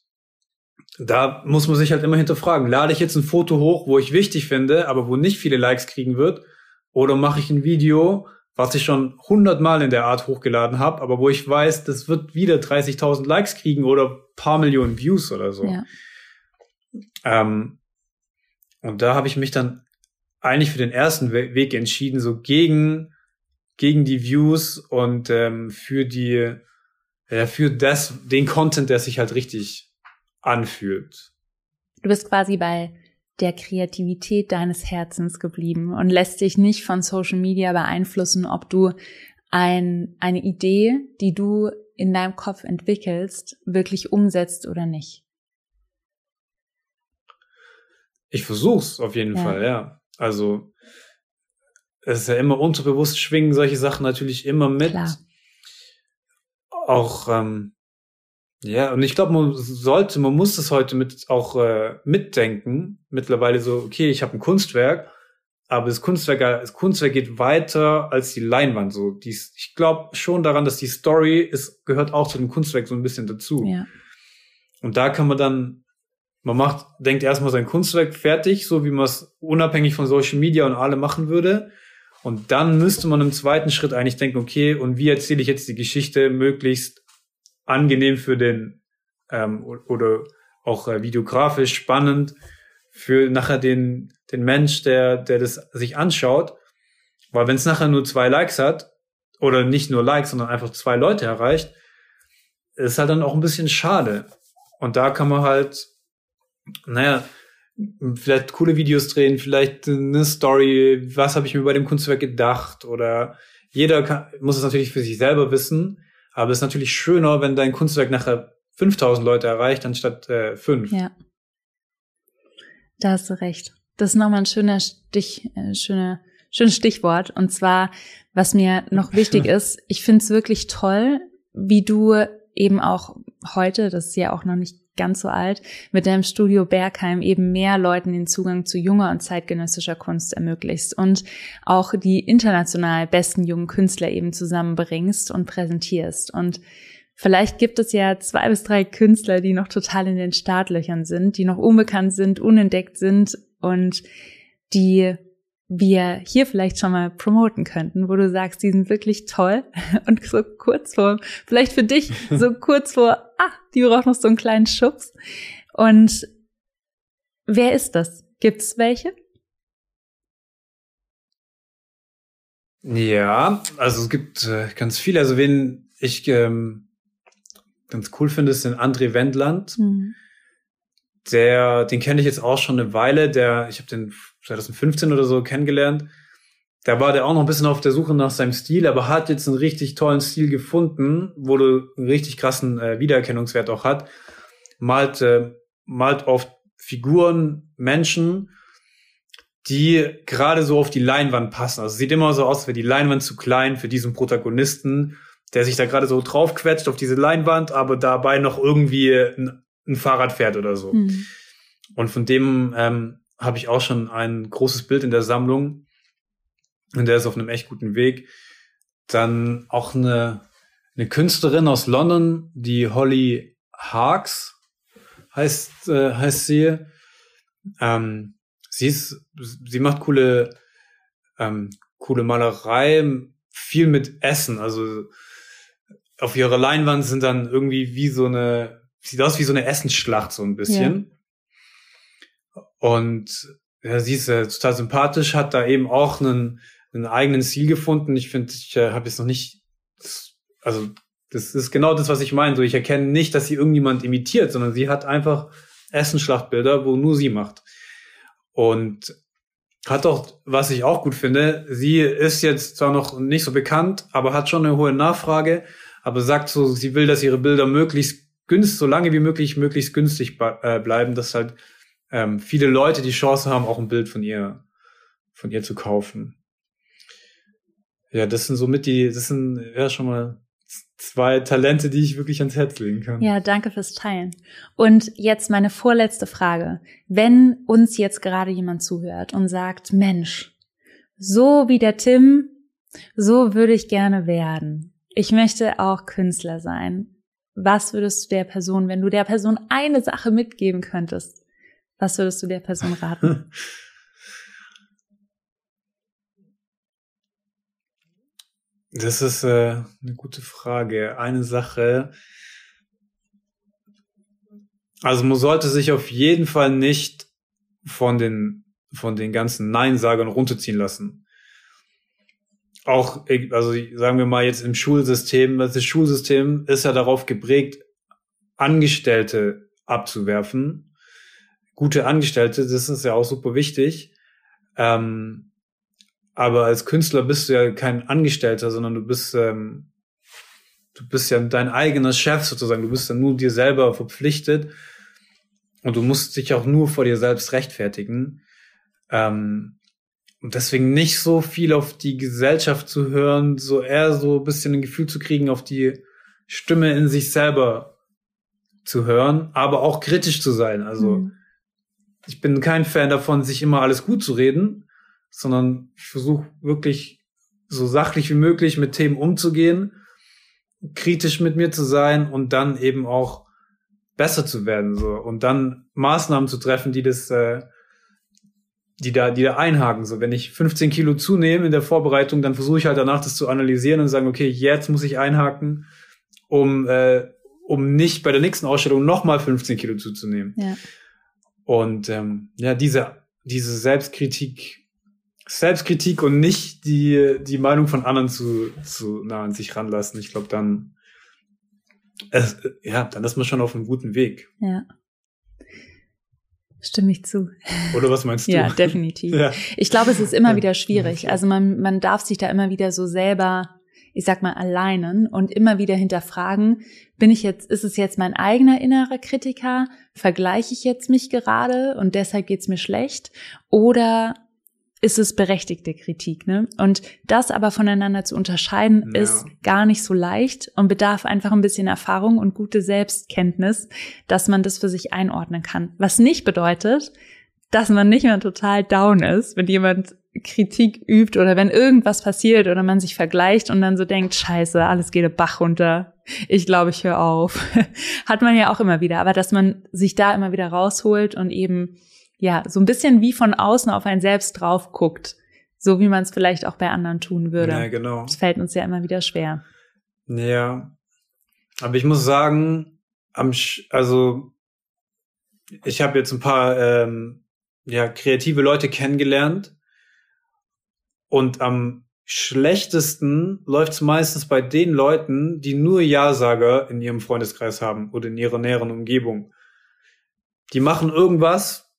da muss man sich halt immer hinterfragen, lade ich jetzt ein Foto hoch, wo ich wichtig finde, aber wo nicht viele Likes kriegen wird, oder mache ich ein Video, was ich schon hundertmal in der Art hochgeladen habe, aber wo ich weiß, das wird wieder 30.000 Likes kriegen oder paar Millionen Views oder so. Ja. Ähm, und da habe ich mich dann eigentlich für den ersten Weg entschieden, so gegen gegen die Views und ähm, für die ja, für das den Content, der sich halt richtig anfühlt. Du bist quasi bei der Kreativität deines Herzens geblieben und lässt dich nicht von Social Media beeinflussen, ob du ein, eine Idee, die du in deinem Kopf entwickelst, wirklich umsetzt oder nicht. Ich versuch's auf jeden ja. Fall, ja. Also es ist ja immer unterbewusst schwingen solche Sachen natürlich immer mit. Klar. Auch ähm, ja, und ich glaube, man sollte, man muss das heute mit auch äh, mitdenken. Mittlerweile so, okay, ich habe ein Kunstwerk, aber das Kunstwerk, das Kunstwerk geht weiter als die Leinwand. So, dies, ich glaube schon daran, dass die Story ist, gehört auch zu dem Kunstwerk so ein bisschen dazu. Ja. Und da kann man dann, man macht, denkt erstmal sein Kunstwerk fertig, so wie man es unabhängig von Social Media und alle machen würde. Und dann müsste man im zweiten Schritt eigentlich denken, okay, und wie erzähle ich jetzt die Geschichte möglichst angenehm für den ähm, oder auch äh, videografisch spannend für nachher den den Mensch, der der das sich anschaut, weil wenn es nachher nur zwei Likes hat oder nicht nur Likes, sondern einfach zwei Leute erreicht, ist halt dann auch ein bisschen schade. Und da kann man halt, naja, vielleicht coole Videos drehen, vielleicht eine Story, was habe ich mir bei dem Kunstwerk gedacht oder jeder kann, muss es natürlich für sich selber wissen, aber es ist natürlich schöner, wenn dein Kunstwerk nachher 5000 Leute erreicht, anstatt äh, fünf. Ja. Da hast du recht. Das ist nochmal ein schöner Stich, äh, schöner, schönes Stichwort. Und zwar, was mir noch wichtig ist, ich finde es wirklich toll, wie du eben auch heute, das ist ja auch noch nicht ganz so alt, mit deinem Studio Bergheim eben mehr Leuten den Zugang zu junger und zeitgenössischer Kunst ermöglichst und auch die international besten jungen Künstler eben zusammenbringst und präsentierst. Und vielleicht gibt es ja zwei bis drei Künstler, die noch total in den Startlöchern sind, die noch unbekannt sind, unentdeckt sind und die wir hier vielleicht schon mal promoten könnten, wo du sagst, die sind wirklich toll und so kurz vor, vielleicht für dich so kurz vor, ah, die braucht noch so einen kleinen Schubs. Und wer ist das? Gibt's welche? Ja, also es gibt äh, ganz viele. Also wen ich ähm, ganz cool finde, ist den André Wendland. Mhm. Der, den kenne ich jetzt auch schon eine Weile. Der, ich habe den 2015 oder so kennengelernt. Da war der auch noch ein bisschen auf der Suche nach seinem Stil, aber hat jetzt einen richtig tollen Stil gefunden, wo du einen richtig krassen äh, Wiedererkennungswert auch hat. Malt, äh, malt oft Figuren, Menschen, die gerade so auf die Leinwand passen. Also sieht immer so aus, als wäre die Leinwand zu klein für diesen Protagonisten, der sich da gerade so draufquetscht auf diese Leinwand, aber dabei noch irgendwie ein, ein Fahrrad fährt oder so. Mhm. Und von dem ähm, habe ich auch schon ein großes Bild in der Sammlung. Und der ist auf einem echt guten Weg. Dann auch eine, eine Künstlerin aus London, die Holly Harks heißt, äh, heißt sie. Ähm, sie ist, sie macht coole, ähm, coole Malerei, viel mit Essen. Also auf ihrer Leinwand sind dann irgendwie wie so eine, sieht aus wie so eine Essensschlacht so ein bisschen. Und ja, sie ist äh, total sympathisch, hat da eben auch einen, einen eigenen Stil gefunden. Ich finde, ich äh, habe jetzt noch nicht, also das ist genau das, was ich meine. So, ich erkenne nicht, dass sie irgendjemand imitiert, sondern sie hat einfach Essenschlachtbilder, wo nur sie macht. Und hat auch, was ich auch gut finde, sie ist jetzt zwar noch nicht so bekannt, aber hat schon eine hohe Nachfrage, aber sagt so, sie will, dass ihre Bilder möglichst günstig, so lange wie möglich, möglichst günstig äh, bleiben, dass halt ähm, viele Leute die Chance haben, auch ein Bild von ihr, von ihr zu kaufen. Ja, das sind somit die, das sind ja schon mal zwei Talente, die ich wirklich ans Herz legen kann. Ja, danke fürs Teilen. Und jetzt meine vorletzte Frage. Wenn uns jetzt gerade jemand zuhört und sagt, Mensch, so wie der Tim, so würde ich gerne werden. Ich möchte auch Künstler sein. Was würdest du der Person, wenn du der Person eine Sache mitgeben könntest, was würdest du der Person raten? Das ist äh, eine gute Frage. Eine Sache. Also man sollte sich auf jeden Fall nicht von den von den ganzen Nein-Sagern runterziehen lassen. Auch, also sagen wir mal jetzt im Schulsystem, das Schulsystem ist ja darauf geprägt, Angestellte abzuwerfen. Gute Angestellte, das ist ja auch super wichtig. Ähm, aber als Künstler bist du ja kein Angestellter, sondern du bist, ähm, du bist ja dein eigener Chef sozusagen. Du bist dann nur dir selber verpflichtet und du musst dich auch nur vor dir selbst rechtfertigen. Ähm, und deswegen nicht so viel auf die Gesellschaft zu hören, so eher so ein bisschen ein Gefühl zu kriegen, auf die Stimme in sich selber zu hören, aber auch kritisch zu sein. Also mhm. Ich bin kein Fan davon, sich immer alles gut zu reden, sondern ich versuche wirklich so sachlich wie möglich mit Themen umzugehen, kritisch mit mir zu sein und dann eben auch besser zu werden so und dann Maßnahmen zu treffen, die das, äh, die da, die da einhaken. So, wenn ich 15 Kilo zunehme in der Vorbereitung, dann versuche ich halt danach das zu analysieren und sagen, okay, jetzt muss ich einhaken, um äh, um nicht bei der nächsten Ausstellung nochmal 15 Kilo zuzunehmen. Ja. Und ähm, ja, diese diese Selbstkritik Selbstkritik und nicht die, die Meinung von anderen zu, zu nah an sich ranlassen. Ich glaube, dann, es, ja, dann ist man schon auf einem guten Weg. Ja. Stimme ich zu. Oder was meinst du? ja, definitiv. Ja. Ich glaube, es ist immer wieder schwierig. Also man, man darf sich da immer wieder so selber, ich sag mal, alleinen und immer wieder hinterfragen, bin ich jetzt, ist es jetzt mein eigener innerer Kritiker? Vergleiche ich jetzt mich gerade und deshalb geht's mir schlecht? Oder ist es berechtigte Kritik, ne? Und das aber voneinander zu unterscheiden, ja. ist gar nicht so leicht und bedarf einfach ein bisschen Erfahrung und gute Selbstkenntnis, dass man das für sich einordnen kann. Was nicht bedeutet, dass man nicht mehr total down ist, wenn jemand Kritik übt oder wenn irgendwas passiert oder man sich vergleicht und dann so denkt, scheiße, alles geht der Bach runter. Ich glaube, ich höre auf. Hat man ja auch immer wieder. Aber dass man sich da immer wieder rausholt und eben ja, so ein bisschen wie von außen auf einen selbst drauf guckt. So wie man es vielleicht auch bei anderen tun würde. Ja, genau. Das fällt uns ja immer wieder schwer. Ja. Aber ich muss sagen, am, also ich habe jetzt ein paar ähm, ja, kreative Leute kennengelernt und am schlechtesten läuft es meistens bei den Leuten, die nur Ja-Sager in ihrem Freundeskreis haben oder in ihrer näheren Umgebung. Die machen irgendwas,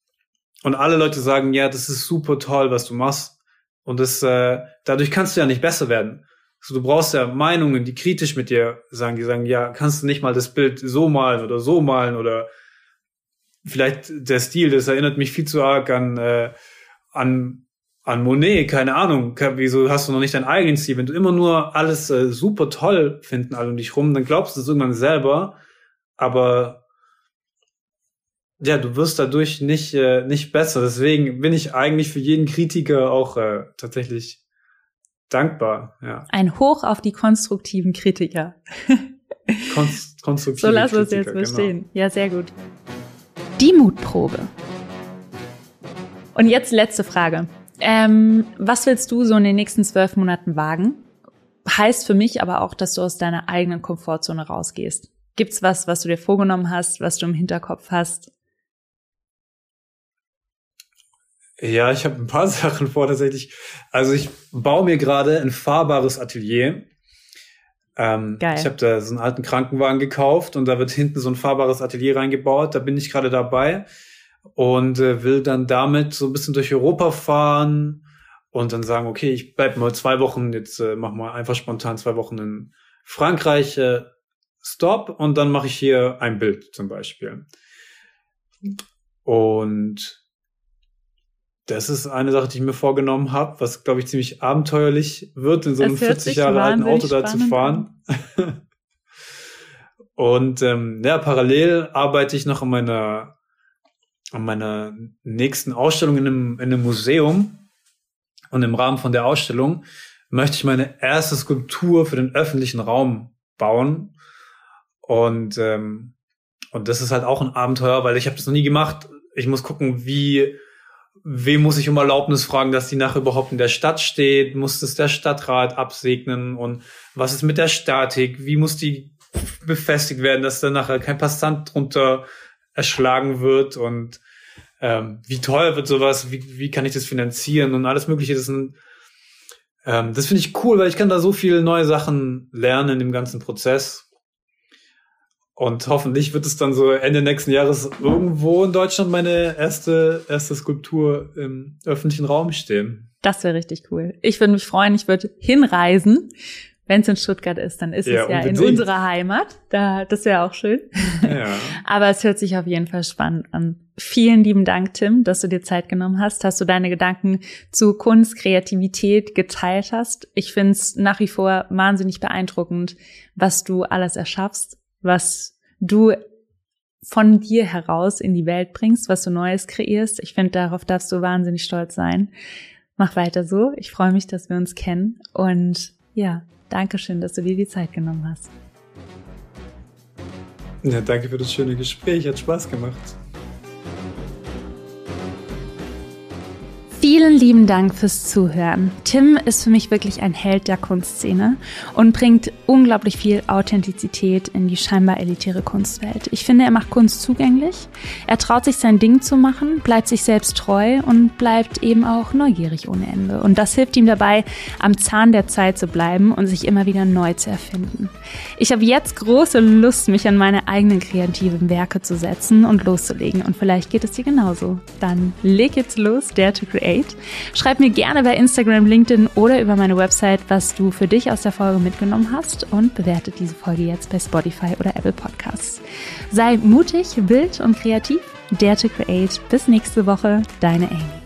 und alle Leute sagen, ja, das ist super toll, was du machst. Und das, äh, dadurch kannst du ja nicht besser werden. Also du brauchst ja Meinungen, die kritisch mit dir sagen, die sagen, ja, kannst du nicht mal das Bild so malen oder so malen oder vielleicht der Stil, das erinnert mich viel zu arg an, äh, an, an Monet, keine Ahnung. Wieso hast du noch nicht deinen eigenen Stil? Wenn du immer nur alles äh, super toll finden, alle um dich rum, dann glaubst du es irgendwann selber, aber ja, du wirst dadurch nicht, äh, nicht besser. Deswegen bin ich eigentlich für jeden Kritiker auch äh, tatsächlich dankbar. Ja. Ein Hoch auf die konstruktiven Kritiker. Konst konstruktive so lass uns jetzt verstehen. Genau. Ja, sehr gut. Die Mutprobe. Und jetzt letzte Frage. Ähm, was willst du so in den nächsten zwölf Monaten wagen? Heißt für mich aber auch, dass du aus deiner eigenen Komfortzone rausgehst. Gibt's was, was du dir vorgenommen hast, was du im Hinterkopf hast? Ja, ich habe ein paar Sachen vor tatsächlich. Also ich baue mir gerade ein fahrbares Atelier. Ähm, Geil. Ich habe da so einen alten Krankenwagen gekauft und da wird hinten so ein fahrbares Atelier reingebaut. Da bin ich gerade dabei und äh, will dann damit so ein bisschen durch Europa fahren und dann sagen, okay, ich bleib mal zwei Wochen, jetzt äh, mach mal einfach spontan zwei Wochen in Frankreich, äh, Stop und dann mache ich hier ein Bild zum Beispiel. Und das ist eine Sache, die ich mir vorgenommen habe, was, glaube ich, ziemlich abenteuerlich wird, in so einem 40 Jahre alten Auto da zu fahren. und ähm, ja, parallel arbeite ich noch an meiner, an meiner nächsten Ausstellung in einem, in einem Museum. Und im Rahmen von der Ausstellung möchte ich meine erste Skulptur für den öffentlichen Raum bauen. Und, ähm, und das ist halt auch ein Abenteuer, weil ich habe das noch nie gemacht. Ich muss gucken, wie wem muss ich um Erlaubnis fragen, dass die nachher überhaupt in der Stadt steht? Muss es der Stadtrat absegnen? Und was ist mit der Statik? Wie muss die befestigt werden, dass da nachher kein Passant drunter erschlagen wird? Und ähm, wie teuer wird sowas? Wie, wie kann ich das finanzieren? Und alles Mögliche. Das, ähm, das finde ich cool, weil ich kann da so viele neue Sachen lernen im ganzen Prozess. Und hoffentlich wird es dann so Ende nächsten Jahres irgendwo in Deutschland meine erste, erste Skulptur im öffentlichen Raum stehen. Das wäre richtig cool. Ich würde mich freuen, ich würde hinreisen. Wenn es in Stuttgart ist, dann ist ja, es ja unbedingt. in unserer Heimat. Da, das wäre auch schön. Ja. Aber es hört sich auf jeden Fall spannend an. Vielen lieben Dank, Tim, dass du dir Zeit genommen hast, dass du deine Gedanken zu Kunst, Kreativität geteilt hast. Ich finde es nach wie vor wahnsinnig beeindruckend, was du alles erschaffst was du von dir heraus in die Welt bringst, was du Neues kreierst. Ich finde, darauf darfst du wahnsinnig stolz sein. Mach weiter so. Ich freue mich, dass wir uns kennen. Und ja, danke schön, dass du dir die Zeit genommen hast. Ja, danke für das schöne Gespräch. Hat Spaß gemacht. Vielen lieben Dank fürs Zuhören. Tim ist für mich wirklich ein Held der Kunstszene und bringt unglaublich viel Authentizität in die scheinbar elitäre Kunstwelt. Ich finde, er macht Kunst zugänglich, er traut sich sein Ding zu machen, bleibt sich selbst treu und bleibt eben auch neugierig ohne Ende. Und das hilft ihm dabei, am Zahn der Zeit zu bleiben und sich immer wieder neu zu erfinden. Ich habe jetzt große Lust, mich an meine eigenen kreativen Werke zu setzen und loszulegen. Und vielleicht geht es dir genauso. Dann leg jetzt los, Dare to Create Date. Schreib mir gerne bei Instagram, LinkedIn oder über meine Website, was du für dich aus der Folge mitgenommen hast und bewerte diese Folge jetzt bei Spotify oder Apple Podcasts. Sei mutig, wild und kreativ. Dare to Create. Bis nächste Woche, deine Amy.